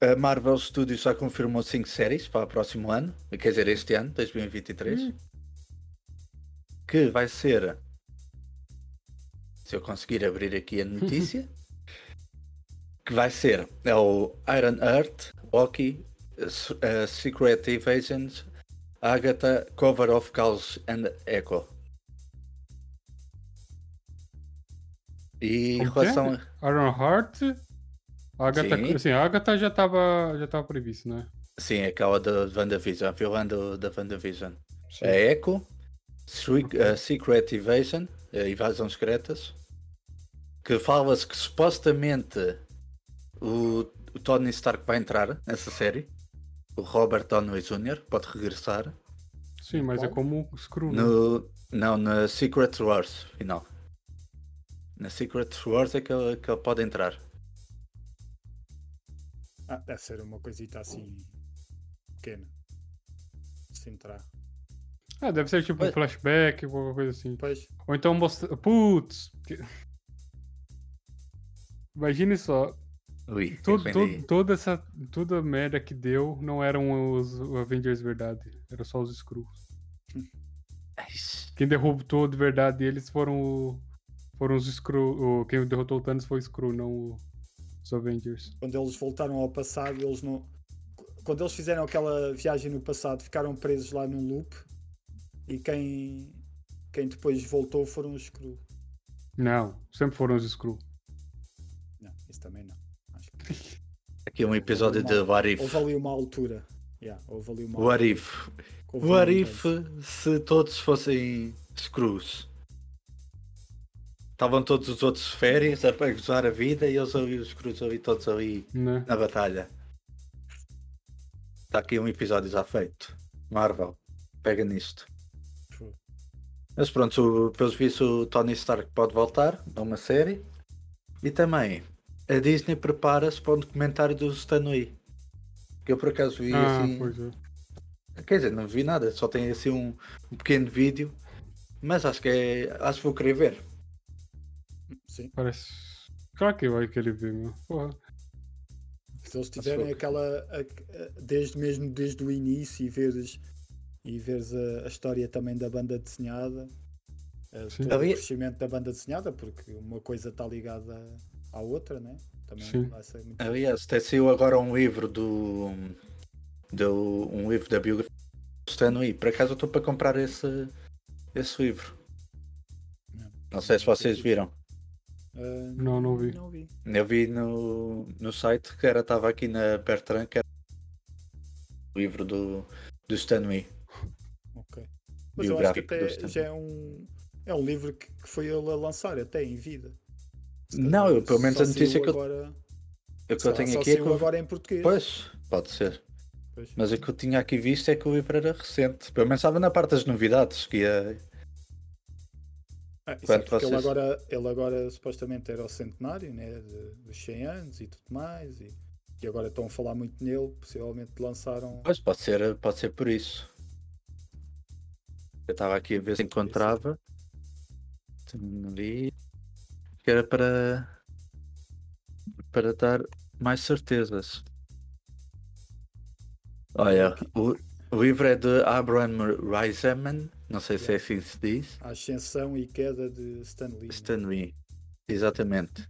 a Marvel Studios já confirmou 5 séries para o próximo ano, quer dizer, este ano, 2023. Hum. Que vai ser se eu conseguir abrir aqui a notícia, que vai ser é o Iron Earth, Loki, uh, Secret Invasions, Agatha, Cover of Chaos and Echo. E em é? relação a... Iron Heart. A Agatha, Sim. assim, a Agatha já estava já tava previsto, né? Sim, é aquela da WandaVision, a vilã do- da WandaVision. Sim. A Echo, Swe- uh, Secret Invasion, a invasão secretas, que fala-se que supostamente o, o Tony Stark vai entrar nessa série. O Robert Downey Jr. pode regressar. Sim, mas é como o Screw, né? No, não, na Secret Wars, final. Na Secret Wars é que ele, que ele pode entrar. Ah, deve ser uma coisita assim pequena. Se entrar. Ah, deve ser tipo um Mas- flashback, qualquer coisa assim. Pois, Ou então mostra. Putz! Imagine só, Ui, tudo, depende tudo- toda essa toda a merda que deu não eram os Avengers verdade, era só os Skrulls. Quem derrotou de verdade eles foram o, foram os Skrull, quem derrotou o Thanos foi o Skrull, não o- os Avengers. quando eles voltaram ao passado, eles não. Quando eles fizeram aquela viagem no passado, ficaram presos lá num loop e quem, quem depois voltou foram os Skrull. Não, sempre foram os Skrull. Não, isso também não. Que Aqui um episódio de What If. houve ali uma altura. Yeah, houve ali uma What altura If. houve What um if se todos fossem Screws? Estavam todos os outros de férias a gozar a vida e eles ali, os Screws ali, todos ali Né? na batalha. Está aqui um episódio já feito. Marvel, pega nisto. Mas pronto, o- pelos vistos o Tony Stark pode voltar a uma série. E também a Disney prepara-se para um documentário do Stan Lee. Que eu por acaso vi Ah, assim. pois é. Quer dizer, não vi nada, só tem assim um, um pequeno vídeo. Mas acho que é. Acho que vou querer ver. Sim. Parece. Claro que vai querer ver, meu. Porra. Se eles tiverem foi. aquela. a- a- desde mesmo desde o início e veres, e veres a, a história também da banda desenhada, eh, Sim. todo o crescimento da banda desenhada, porque uma coisa está ligada à outra, né? Também Sim. vai ser muito. Aliás, até saiu agora um livro do. do um livro da biografia do Stan Lee. Por acaso eu estou para comprar esse, esse livro. Não sei se vocês viram. Ah, Não, não vi. Não vi. Eu vi no, no site que era estava aqui na Bertrand, que era o livro do, do Stan Lee. Ok. Mas eu acho que até já é um. É um livro que, que foi ele a lançar até em vida. Não, eu, pelo menos a notícia que eu, agora, o que eu tenho aqui é que. eu- agora em português. Pois, pode ser. Pois. Mas o que eu tinha aqui visto é que o livro era recente. Pelo menos estava na parte das novidades, que ia. Ah, isso é porque ele, vocês- agora, ele agora supostamente era o centenário né, dos 100 anos e tudo mais. E, e agora estão a falar muito nele. Possivelmente lançaram. Pois, pode ser, pode ser por isso. Eu estava aqui a ver se encontrava. Não vi. Que era para. para dar mais certezas. Olha, o, o livro é de Abraham Reiseman, não sei se é assim que se diz. A ascensão e queda de Stan Lee. né? Stan Lee. Exatamente.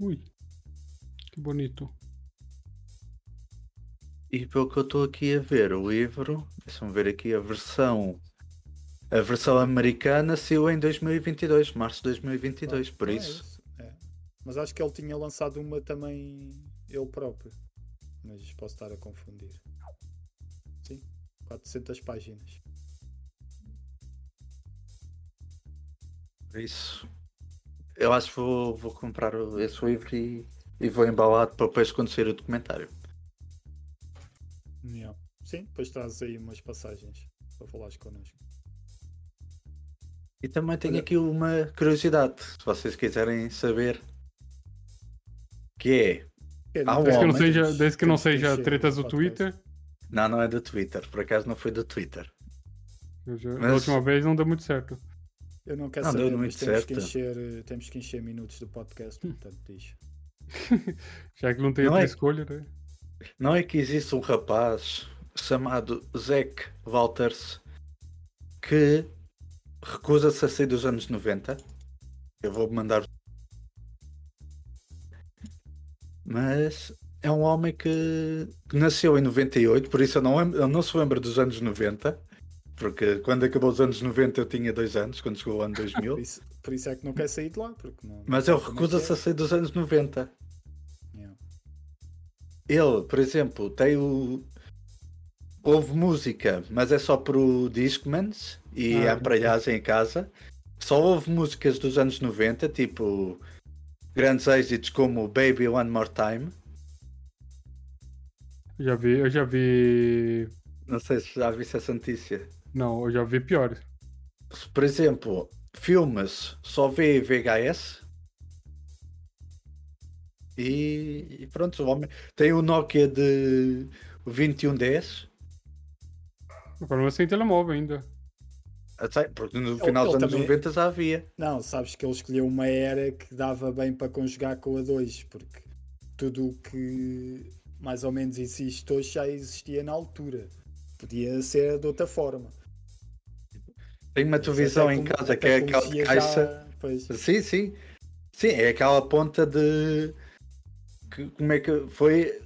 Ui. Que bonito. E pelo que eu estou aqui a ver, o livro, deixa-me ver aqui a versão. A versão americana saiu em 2022, março de 2022, por Ah, é isso. é. Mas acho que ele tinha lançado uma também ele próprio. Mas posso estar a confundir. Sim, 400 páginas. Por isso. Eu acho que vou, vou comprar esse livro e, e vou embalado para depois quando sair o documentário. Yeah. Sim, depois traz aí umas passagens para falares connosco. E também tenho aqui uma curiosidade, se vocês quiserem saber. Que é. É, não um Desde que não seja, desde que não seja tretas do. Twitter. Não, não é do Twitter, por acaso não foi do Twitter. Já- Mas- última vez não deu muito certo. Eu não quero Não, deu saber, mas temos que, certo. encher, eh, temos que encher minutos do podcast, portanto diz. Já que não tem Não outra é- escolha, né? Não é que existe um rapaz chamado Zack Walters que recusa-se a sair dos anos 90. Eu vou mandar. Mas é um homem que, que nasceu em 98, por isso eu não, lembro- eu não se lembra dos anos 90. Porque quando acabou os anos 90 eu tinha dois anos, quando chegou o ano 2000. Por isso, por isso é que não quer sair de lá. Porque não, Mas ele é recusa-se a sair dos anos 90. é. Yeah. Ele, por exemplo, tem o. Houve música, mas é só pro Discmans e Ah, a aparelhagem em casa. Só houve músicas dos anos 90, tipo grandes êxitos como Baby One More Time. Eu já vi, eu já vi. Não sei se já viste essa notícia. Não, eu já vi piores. Por exemplo, filmes só vê VHS. E, e pronto, o homem tem o Nokia de 2110. Agora não é sem telemóvel ainda. Até- Porque no Ele- final dos ele anos também- 90 já havia. Não, sabes que ele escolheu uma era que dava bem para conjugar com a 2, porque tudo o que mais ou menos existe hoje já existia na altura. Podia ser de outra forma. Tem uma televisão em casa que é aquela tecnologia caixa. já-. Sim, sim. Sim, é aquela ponta de. que- como é que foi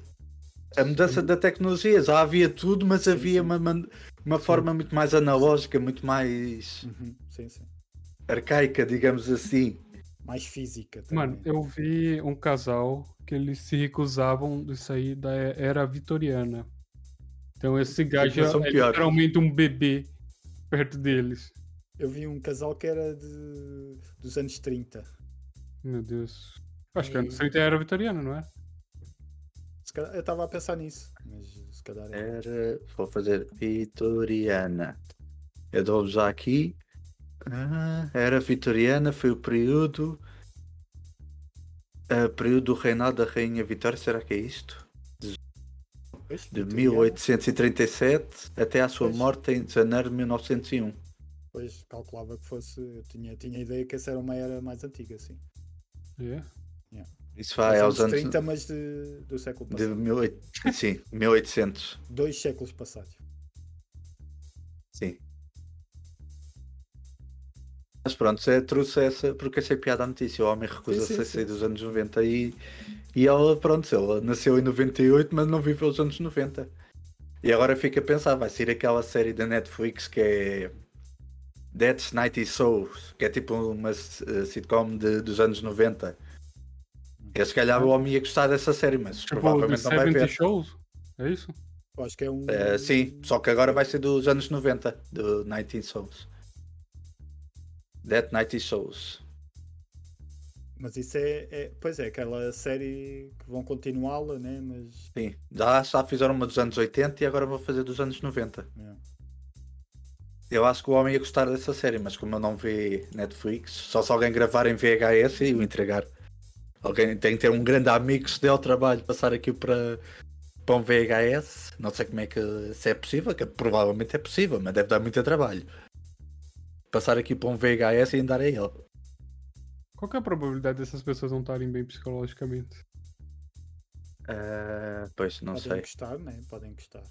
a mudança da tecnologia? Já havia tudo, mas Sim, havia sim. uma, uma forma muito mais analógica, muito mais Uhum, sim, sim. arcaica, digamos assim. Mais física também. Mano, eu vi um casal que eles se recusavam de sair da era vitoriana. Então esse gajo é literalmente um bebê perto deles. Eu vi um casal que era de, dos anos 30. Meu Deus. Acho que E- antes da era vitoriana, não é? Eu estava a pensar nisso, mas calhar. Era. Vou fazer Vitoriana. Eu dou já aqui. Ah, era Vitoriana, foi o período. ah, período do reinado da Rainha Vitória, será que é isto? De vitoriana. 1837 até à sua Pois. morte em janeiro de 1901. Pois, calculava que fosse. Eu tinha, tinha a ideia que essa era uma era mais antiga, sim. É. Isso vai aos anos anos 30, mas de, do século de passado. 1800. Sim, 1800. Dois séculos passados. Sim. Mas pronto, é, trouxe essa porque achei piada a notícia. O homem recusa-se a sair dos anos 90 e, e ela, pronto, ela nasceu em 98, mas não viveu os anos 90. E agora fica a pensar, vai sair aquela série da Netflix que é That's 90 Souls, que é tipo uma sitcom de, dos anos 90. Eu, se calhar o homem ia gostar dessa série, mas Tipo, provavelmente não vai 70 ver. Shows? É isso? Eu acho que é um. Eh, sim, só que agora vai ser dos anos 90, do 19 Souls. That 90 Souls. Mas isso é, é- Pois é, aquela série que vão continuá-la, né? Mas. Sim, já, já fizeram uma dos anos 80 e agora vou fazer dos anos 90. é. Eu acho que o homem ia gostar dessa série, mas como eu não vê Netflix, só se alguém gravar em VHS e o entregar. Alguém tem que ter um grande amigo que se dê ao trabalho de passar aqui para, para um VHS. Não sei como é que se é possível, que provavelmente é possível, mas deve dar muito trabalho. Passar aqui para um VHS e andar a ele. Qual que é a probabilidade dessas pessoas não estarem bem psicologicamente? Ah, pois, não Podem sei. gostar, né? Podem gostar.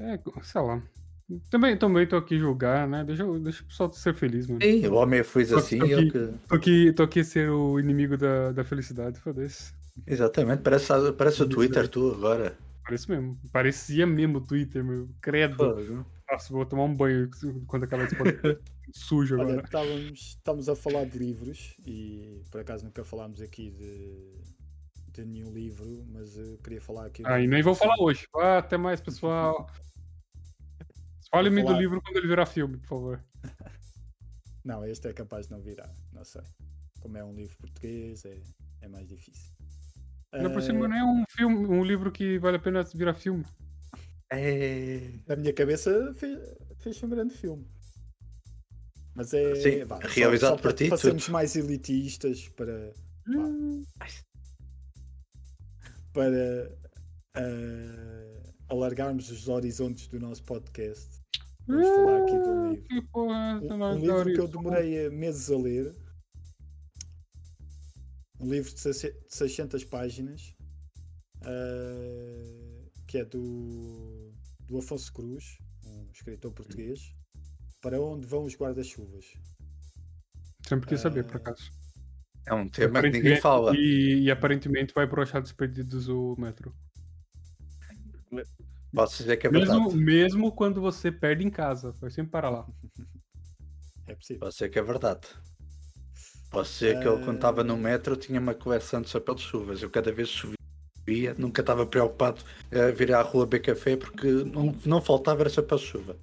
É, sei lá. Também também estou aqui a julgar, né? Deixa, eu- deixa o pessoal ser feliz, mano. Sim, o homem fez Só que assim, tô aqui- que... Tô aqui, tô aqui a ser o inimigo da, da felicidade, foda-se. Exatamente, parece, parece o Twitter tu agora. Parece mesmo. Parecia mesmo o Twitter, meu. Credo. Fogo. Nossa, vou tomar um banho quando acabar esse podcast. Sujo Olha, agora. estávamos, estamos a falar de livros e por acaso nunca falámos aqui de, de nenhum livro, mas eu queria falar aqui. Ah, e nem vou falar hoje. Ah, até mais, pessoal. Fale-me do livro quando ele virar filme, por favor. Não, este é capaz de não virar, não sei. Como é um livro português, é, é mais difícil. Ainda por cima não é um filme, um livro que vale a pena virar filme. É... Na minha cabeça fez, fez um grande filme. Mas é. Sim, vá, só- realizado só por para, ti, para sermos mais elitistas, para. Hum, para eh, alargarmos os horizontes do nosso podcast. Vamos falar aqui de um livro. Que porra, Um, um livro que eu demorei eh, meses a ler. Um livro de seis- de 600 páginas. eh, que é do, do Afonso Cruz, um escritor português. Para onde vão os guarda-chuvas? Sempre quis saber, por Ah. acaso. É um tema que ninguém fala. E, e aparentemente vai para o Achados Perdidos o metro. Posso dizer que é mesmo, verdade. mesmo quando você perde em casa, vai sempre para lá. É possível. Pode ser que é verdade. Pode ser que ele, quando estava no Ah. metro, tinha uma coleção de chapéus de chuvas. Eu, cada vez chovia, nunca estava preocupado a vir à rua beber café porque não, não faltava era chapéus de chuva.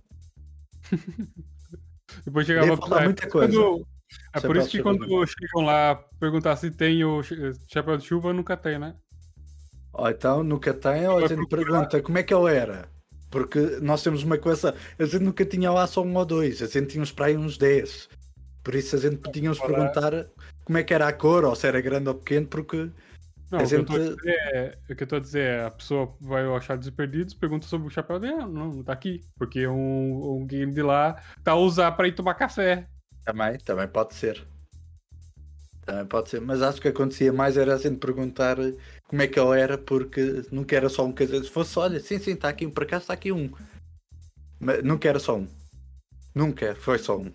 Depois chegava faltar é, muita por isso quando- é por Chapéu isso que quando chegam lá perguntar se tem o ch- chapéu de chuva, nunca tem, né? Ou então nunca tem, ou a gente pergunta como é que ele era. Porque nós temos uma coisa, a gente nunca tinha lá só um ou dois, a gente tinha uns para aí uns 10. Por isso a gente podia nos Agora- perguntar como é que era a cor, ou se era grande ou pequeno, porque Não, o, que gente- é, o que eu tô a dizer é, a pessoa vai ao Achados Perdidos, pergunta sobre o chapéu dele, ah, não, não tá aqui. Porque um, um game de lá tá a usar pra ir tomar café. também, também pode ser. Também pode ser, mas acho que acontecia mais era a gente perguntar como é que ele era, porque nunca era só um caseiro. Se fosse, olha, sim, sim, está aqui um, por acaso está aqui um. Mas nunca era só um. Nunca foi só um.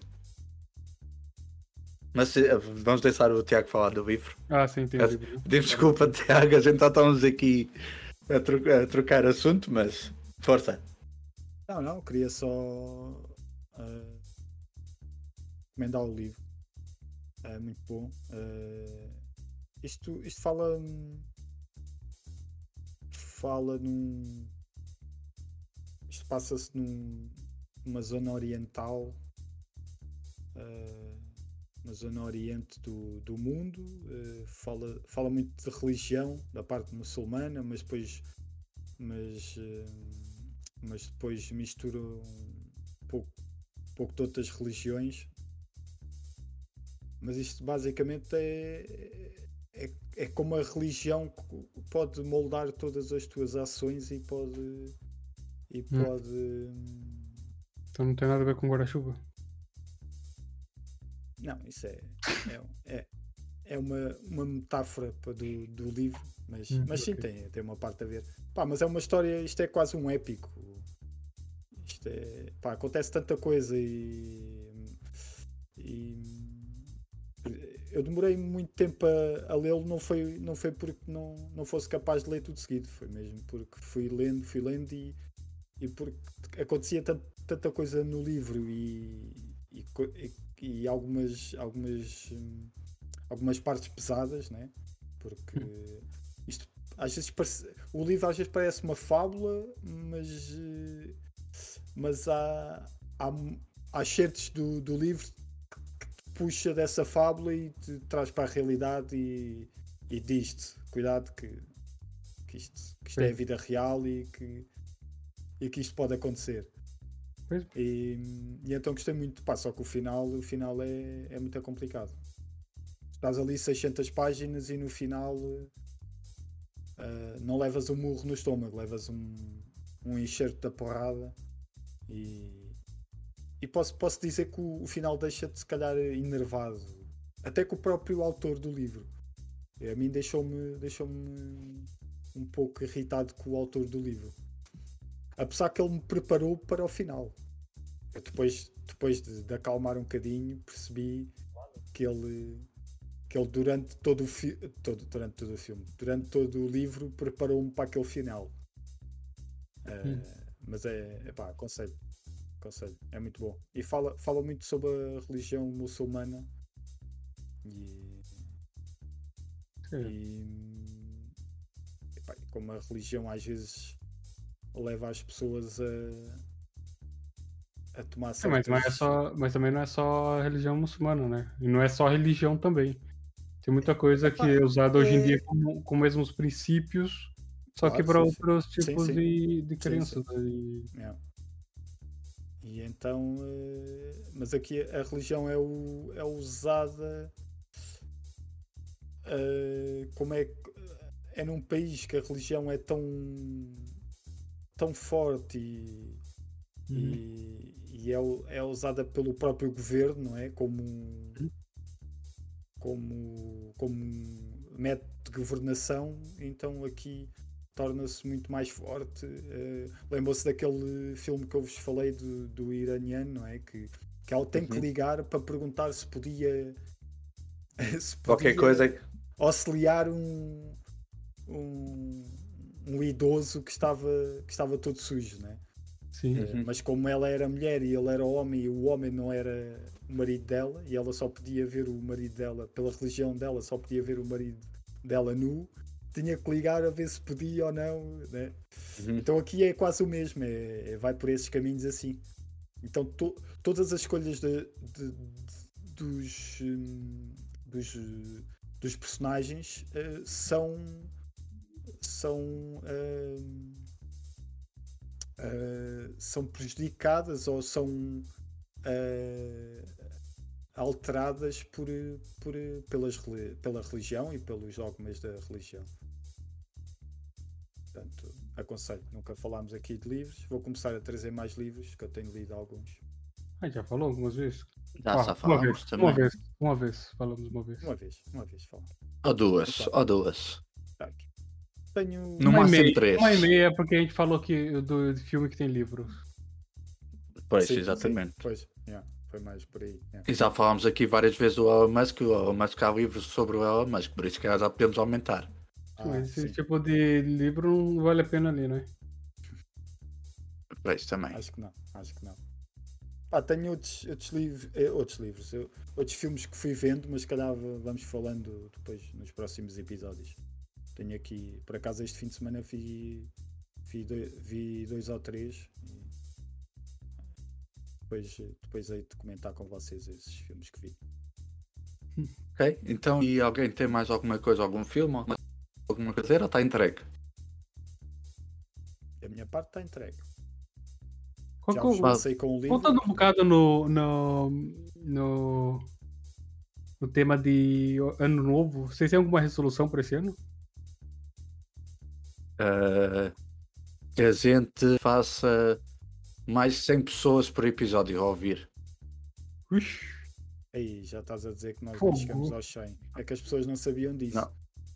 Mas eh, vamos deixar o Tiago falar do livro. Ah, sim, tem o livro. Pedimos desculpa, Tiago, a gente já estamos aqui a, tro- a trocar assunto, mas força. Não, não, queria só ah, recomendar o livro. É muito bom. Ah, isto, isto fala. Fala num. Isto passa-se num- numa zona oriental. ah, na zona oriente do, do mundo. ah, fala, fala muito de religião da parte muçulmana, mas depois. Mas. hum, mas depois mistura um pouco, pouco de outras religiões. Mas isto basicamente é, é, é como a religião pode moldar todas as tuas ações e pode. E Hum. pode. Então não tem nada a ver com guarda-chuva. Não, isso é. É, é, é uma, uma metáfora do, do livro, mas, Hum, mas sim, ok. tem, tem uma parte a ver. Pá, mas é uma história, isto é quase um épico. Isto é. Pá, acontece tanta coisa e. e eu demorei muito tempo a, a lê-lo, não foi, não foi porque não, não fosse capaz de ler tudo seguido, foi mesmo porque fui lendo, fui lendo e, e porque acontecia tant- tanta coisa no livro e, e, e- algumas, algumas, hum, algumas partes pesadas, né? porque isto às vezes parece, o livro às vezes parece uma fábula, mas, eh, mas há, há, há certos do, do livro puxa dessa fábula e te traz para a realidade e, e diz-te, cuidado que, que isto, que isto é a vida real e que, e que isto pode acontecer. E, e então gostei muito, pá, só que o final, o final é, é muito complicado. Estás ali 600 páginas e no final eh, não levas um murro no estômago, levas um, um enxerto da porrada e, e posso, posso dizer que o, o final deixa-te se calhar enervado, até com o próprio autor do livro. A mim deixou-me deixou-me um pouco irritado com o autor do livro. Apesar que ele me preparou para o final. Eu depois, depois de, de acalmar um bocadinho, percebi que ele, que ele durante todo o fi- todo, durante todo o filme, durante todo o livro, preparou-me para aquele final. Eh, Hum. Mas é, é pá, aconselho. Aconselho. É muito bom. E fala, fala muito sobre a religião muçulmana e, Sim. e, epá, como a religião às vezes leva as pessoas a, a tomar É, mas, certas... não é só, mas também não é só a religião muçulmana, né? E não é só religião também. Tem muita coisa que é usada hoje em é- dia com, com mesmos princípios, só que Claro, para sim, sim. outros Sim, tipos sim. de, de Sim, crenças. né? E- Yeah. E então, eh, mas aqui a religião é, o, é usada eh, como é que é num país que a religião é tão tão forte e, e, e é, é usada pelo próprio governo, não é? Como um- como, como método de governação, então aqui torna-se muito mais forte. Eh, Lembram-se daquele filme que eu vos falei do, do iraniano, não é? Que, que ela tem que Uhum. ligar para perguntar se podia se Qualquer podia coisa que. auxiliar um, um, um idoso que estava, que estava todo sujo, né? Sim. Eh, Uhum. Mas como ela era mulher e ele era homem e o homem não era o marido dela e ela só podia ver o marido dela, pela religião dela, só podia ver o marido dela nu, tinha que ligar a ver se podia ou não. Né? Uhum. Então aqui é quase o mesmo, é, é- vai por esses caminhos assim. Então to- todas as escolhas de- de- de- dos, hum, dos, dos personagens eh, são são hum, eh, são prejudicadas ou são eh, alteradas por, por, pelas, pela religião e pelos dogmas da religião. Aconselho. Nunca falámos aqui de livros. Vou começar a trazer mais livros, que eu tenho lido alguns. Ah, já falou algumas vezes? Já Ah, só uma falamos vez, também. Uma vez, uma vez, falamos uma vez. Uma vez, uma vez falamos. Ou duas, ou duas. Tá aqui. Tenho. No uma máximo e meia, três. Uma e meia porque a gente falou que, do, de filme que tem livros. Pois, Sim, sim, exatamente. pois, yeah, foi mais por aí. yeah. E já falámos aqui várias vezes do Elon Musk, o Elon Musk há livros sobre o Elon Musk, por isso que já podemos aumentar. Ah, esse sim, tipo de livro não vale a pena ali, né? Pois também. Acho que não, acho que não. Pá, tenho outros, outros, livros, eh, outros livros, eu- outros filmes que fui vendo, mas se calhar vamos falando depois nos próximos episódios. Tenho aqui, por acaso este fim de semana vi, vi, doi- vi dois ou três e depois, depois hei de comentar com vocês esses filmes que vi. Ok? Então, e alguém tem mais alguma coisa, algum filme, alguma, alguma coisa a dizer ou está entregue? A minha parte está entregue. Qual Já lancei com o livro. Voltando um bocado no, no, no, no tema de ano novo, vocês têm alguma resolução para esse ano? Ah, que a gente faça mais 100 pessoas por episódio a ouvir. Ux, Aí, já estás a dizer que nós chegamos aos 100. É que as pessoas não sabiam disso. Não.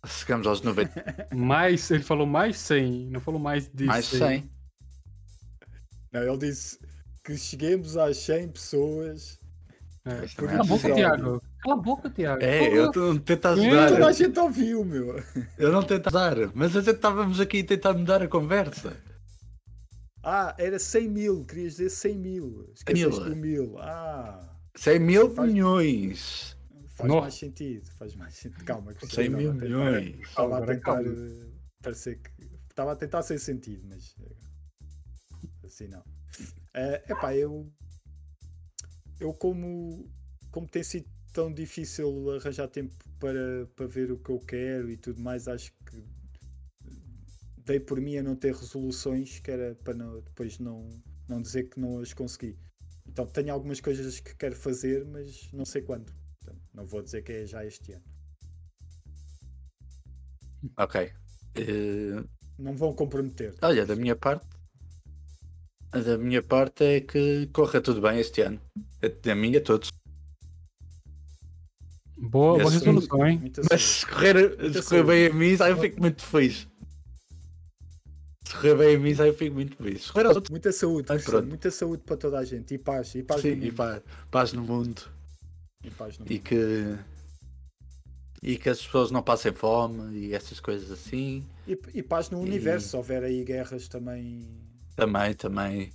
Chegamos aos 90, mais, ele falou mais 100, não falou mais de mais 100. Não, ele disse que cheguemos às 100 pessoas. É. Também Cala a é boca. Tiago. Cala a boca, Tiago. É, Porra. eu não tento É, Toda a ajudar. gente ouviu, meu. Eu não tento ajudar, mas a gente estávamos aqui a tentar mudar a conversa. Ah, era 100 mil, querias dizer 100 mil. Esqueceste Mil. mil. Ah, 100 mil Faz- milhões. Faz Nossa. mais sentido. Faz mais sentido. Calma, que 100 mil estava a tentar- milhões. Estava a tentar calma. eh, parecer que. Estava a tentar sem sentido, mas. eh, Assim não. É epá, eu. Eu como. Como tem sido tão difícil arranjar tempo para, para ver o que eu quero e tudo mais, acho que dei por mim a não ter resoluções, que era para não- depois não, não dizer que não as consegui. Então tenho algumas coisas que quero fazer, mas não sei quando. Não vou dizer que é já este ano. Ok. Eh, Não vão comprometer. olha, da minha parte. Da minha parte é que corra tudo bem este ano. A- Da minha, todos. Boa, boa resolução, hein? Muita Mas se correr, se correr bem a mim, aí eu fico muito feliz. Se correr bem a mim, aí eu fico muito feliz. Correr aos outros, Muita saúde, Ai, muita saúde para toda a gente e paz, e paz sim, no e mundo. paz, paz no mundo. E E que. E que as pessoas não passem fome e essas coisas assim. E, e paz no E- universo, se houver aí guerras também. Também, também.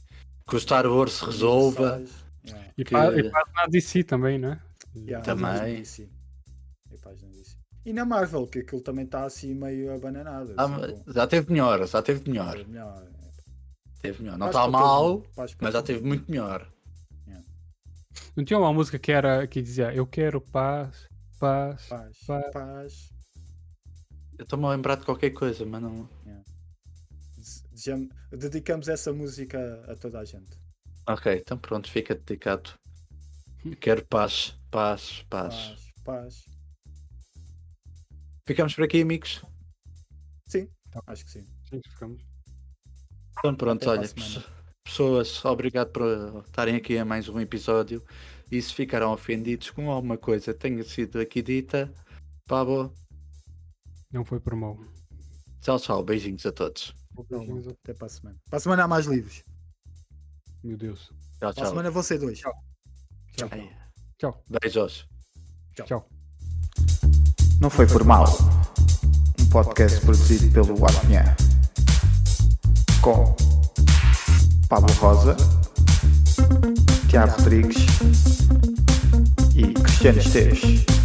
Que o Star Wars se resolva. Yeah. E, Que- paz, e paz na DC também, né? Yeah, Também. E paz no DC. E na Marvel, que aquilo também está assim meio abananado. Ah, assim, já teve melhor, já teve melhor. É melhor. Teve melhor. Não está mal, mas já teve muito melhor. Não tinha uma música que era que dizia Eu quero paz, paz. Paz, Paz. paz. Eu estou-me a lembrar de qualquer coisa, mas não. Desejam- Dedicamos essa música a toda a gente. Ok, então pronto, fica dedicado. Quero paz, paz, paz. Paz, paz. Ficamos por aqui, amigos. Sim, acho que sim. Gente, ficamos. Então pronto, Até olha, pessoas, obrigado por estarem aqui a mais um episódio. E se ficaram ofendidos com alguma coisa que tenha sido aqui dita, Pablo, Não foi por mal. tchau, tchau, beijinhos a todos. Beijinhos. Até para a semana. Para a semana há mais livros. Meu Deus. Tchau, Para a tchau. semana ser dois. Tchau. Ai, Tchau. Beijos. Tchau. Tchau. Não foi por mal. Um podcast produzido pelo Apinha. Com Pablo Rosa, Tiago Rodrigues e Cristiano Esteves.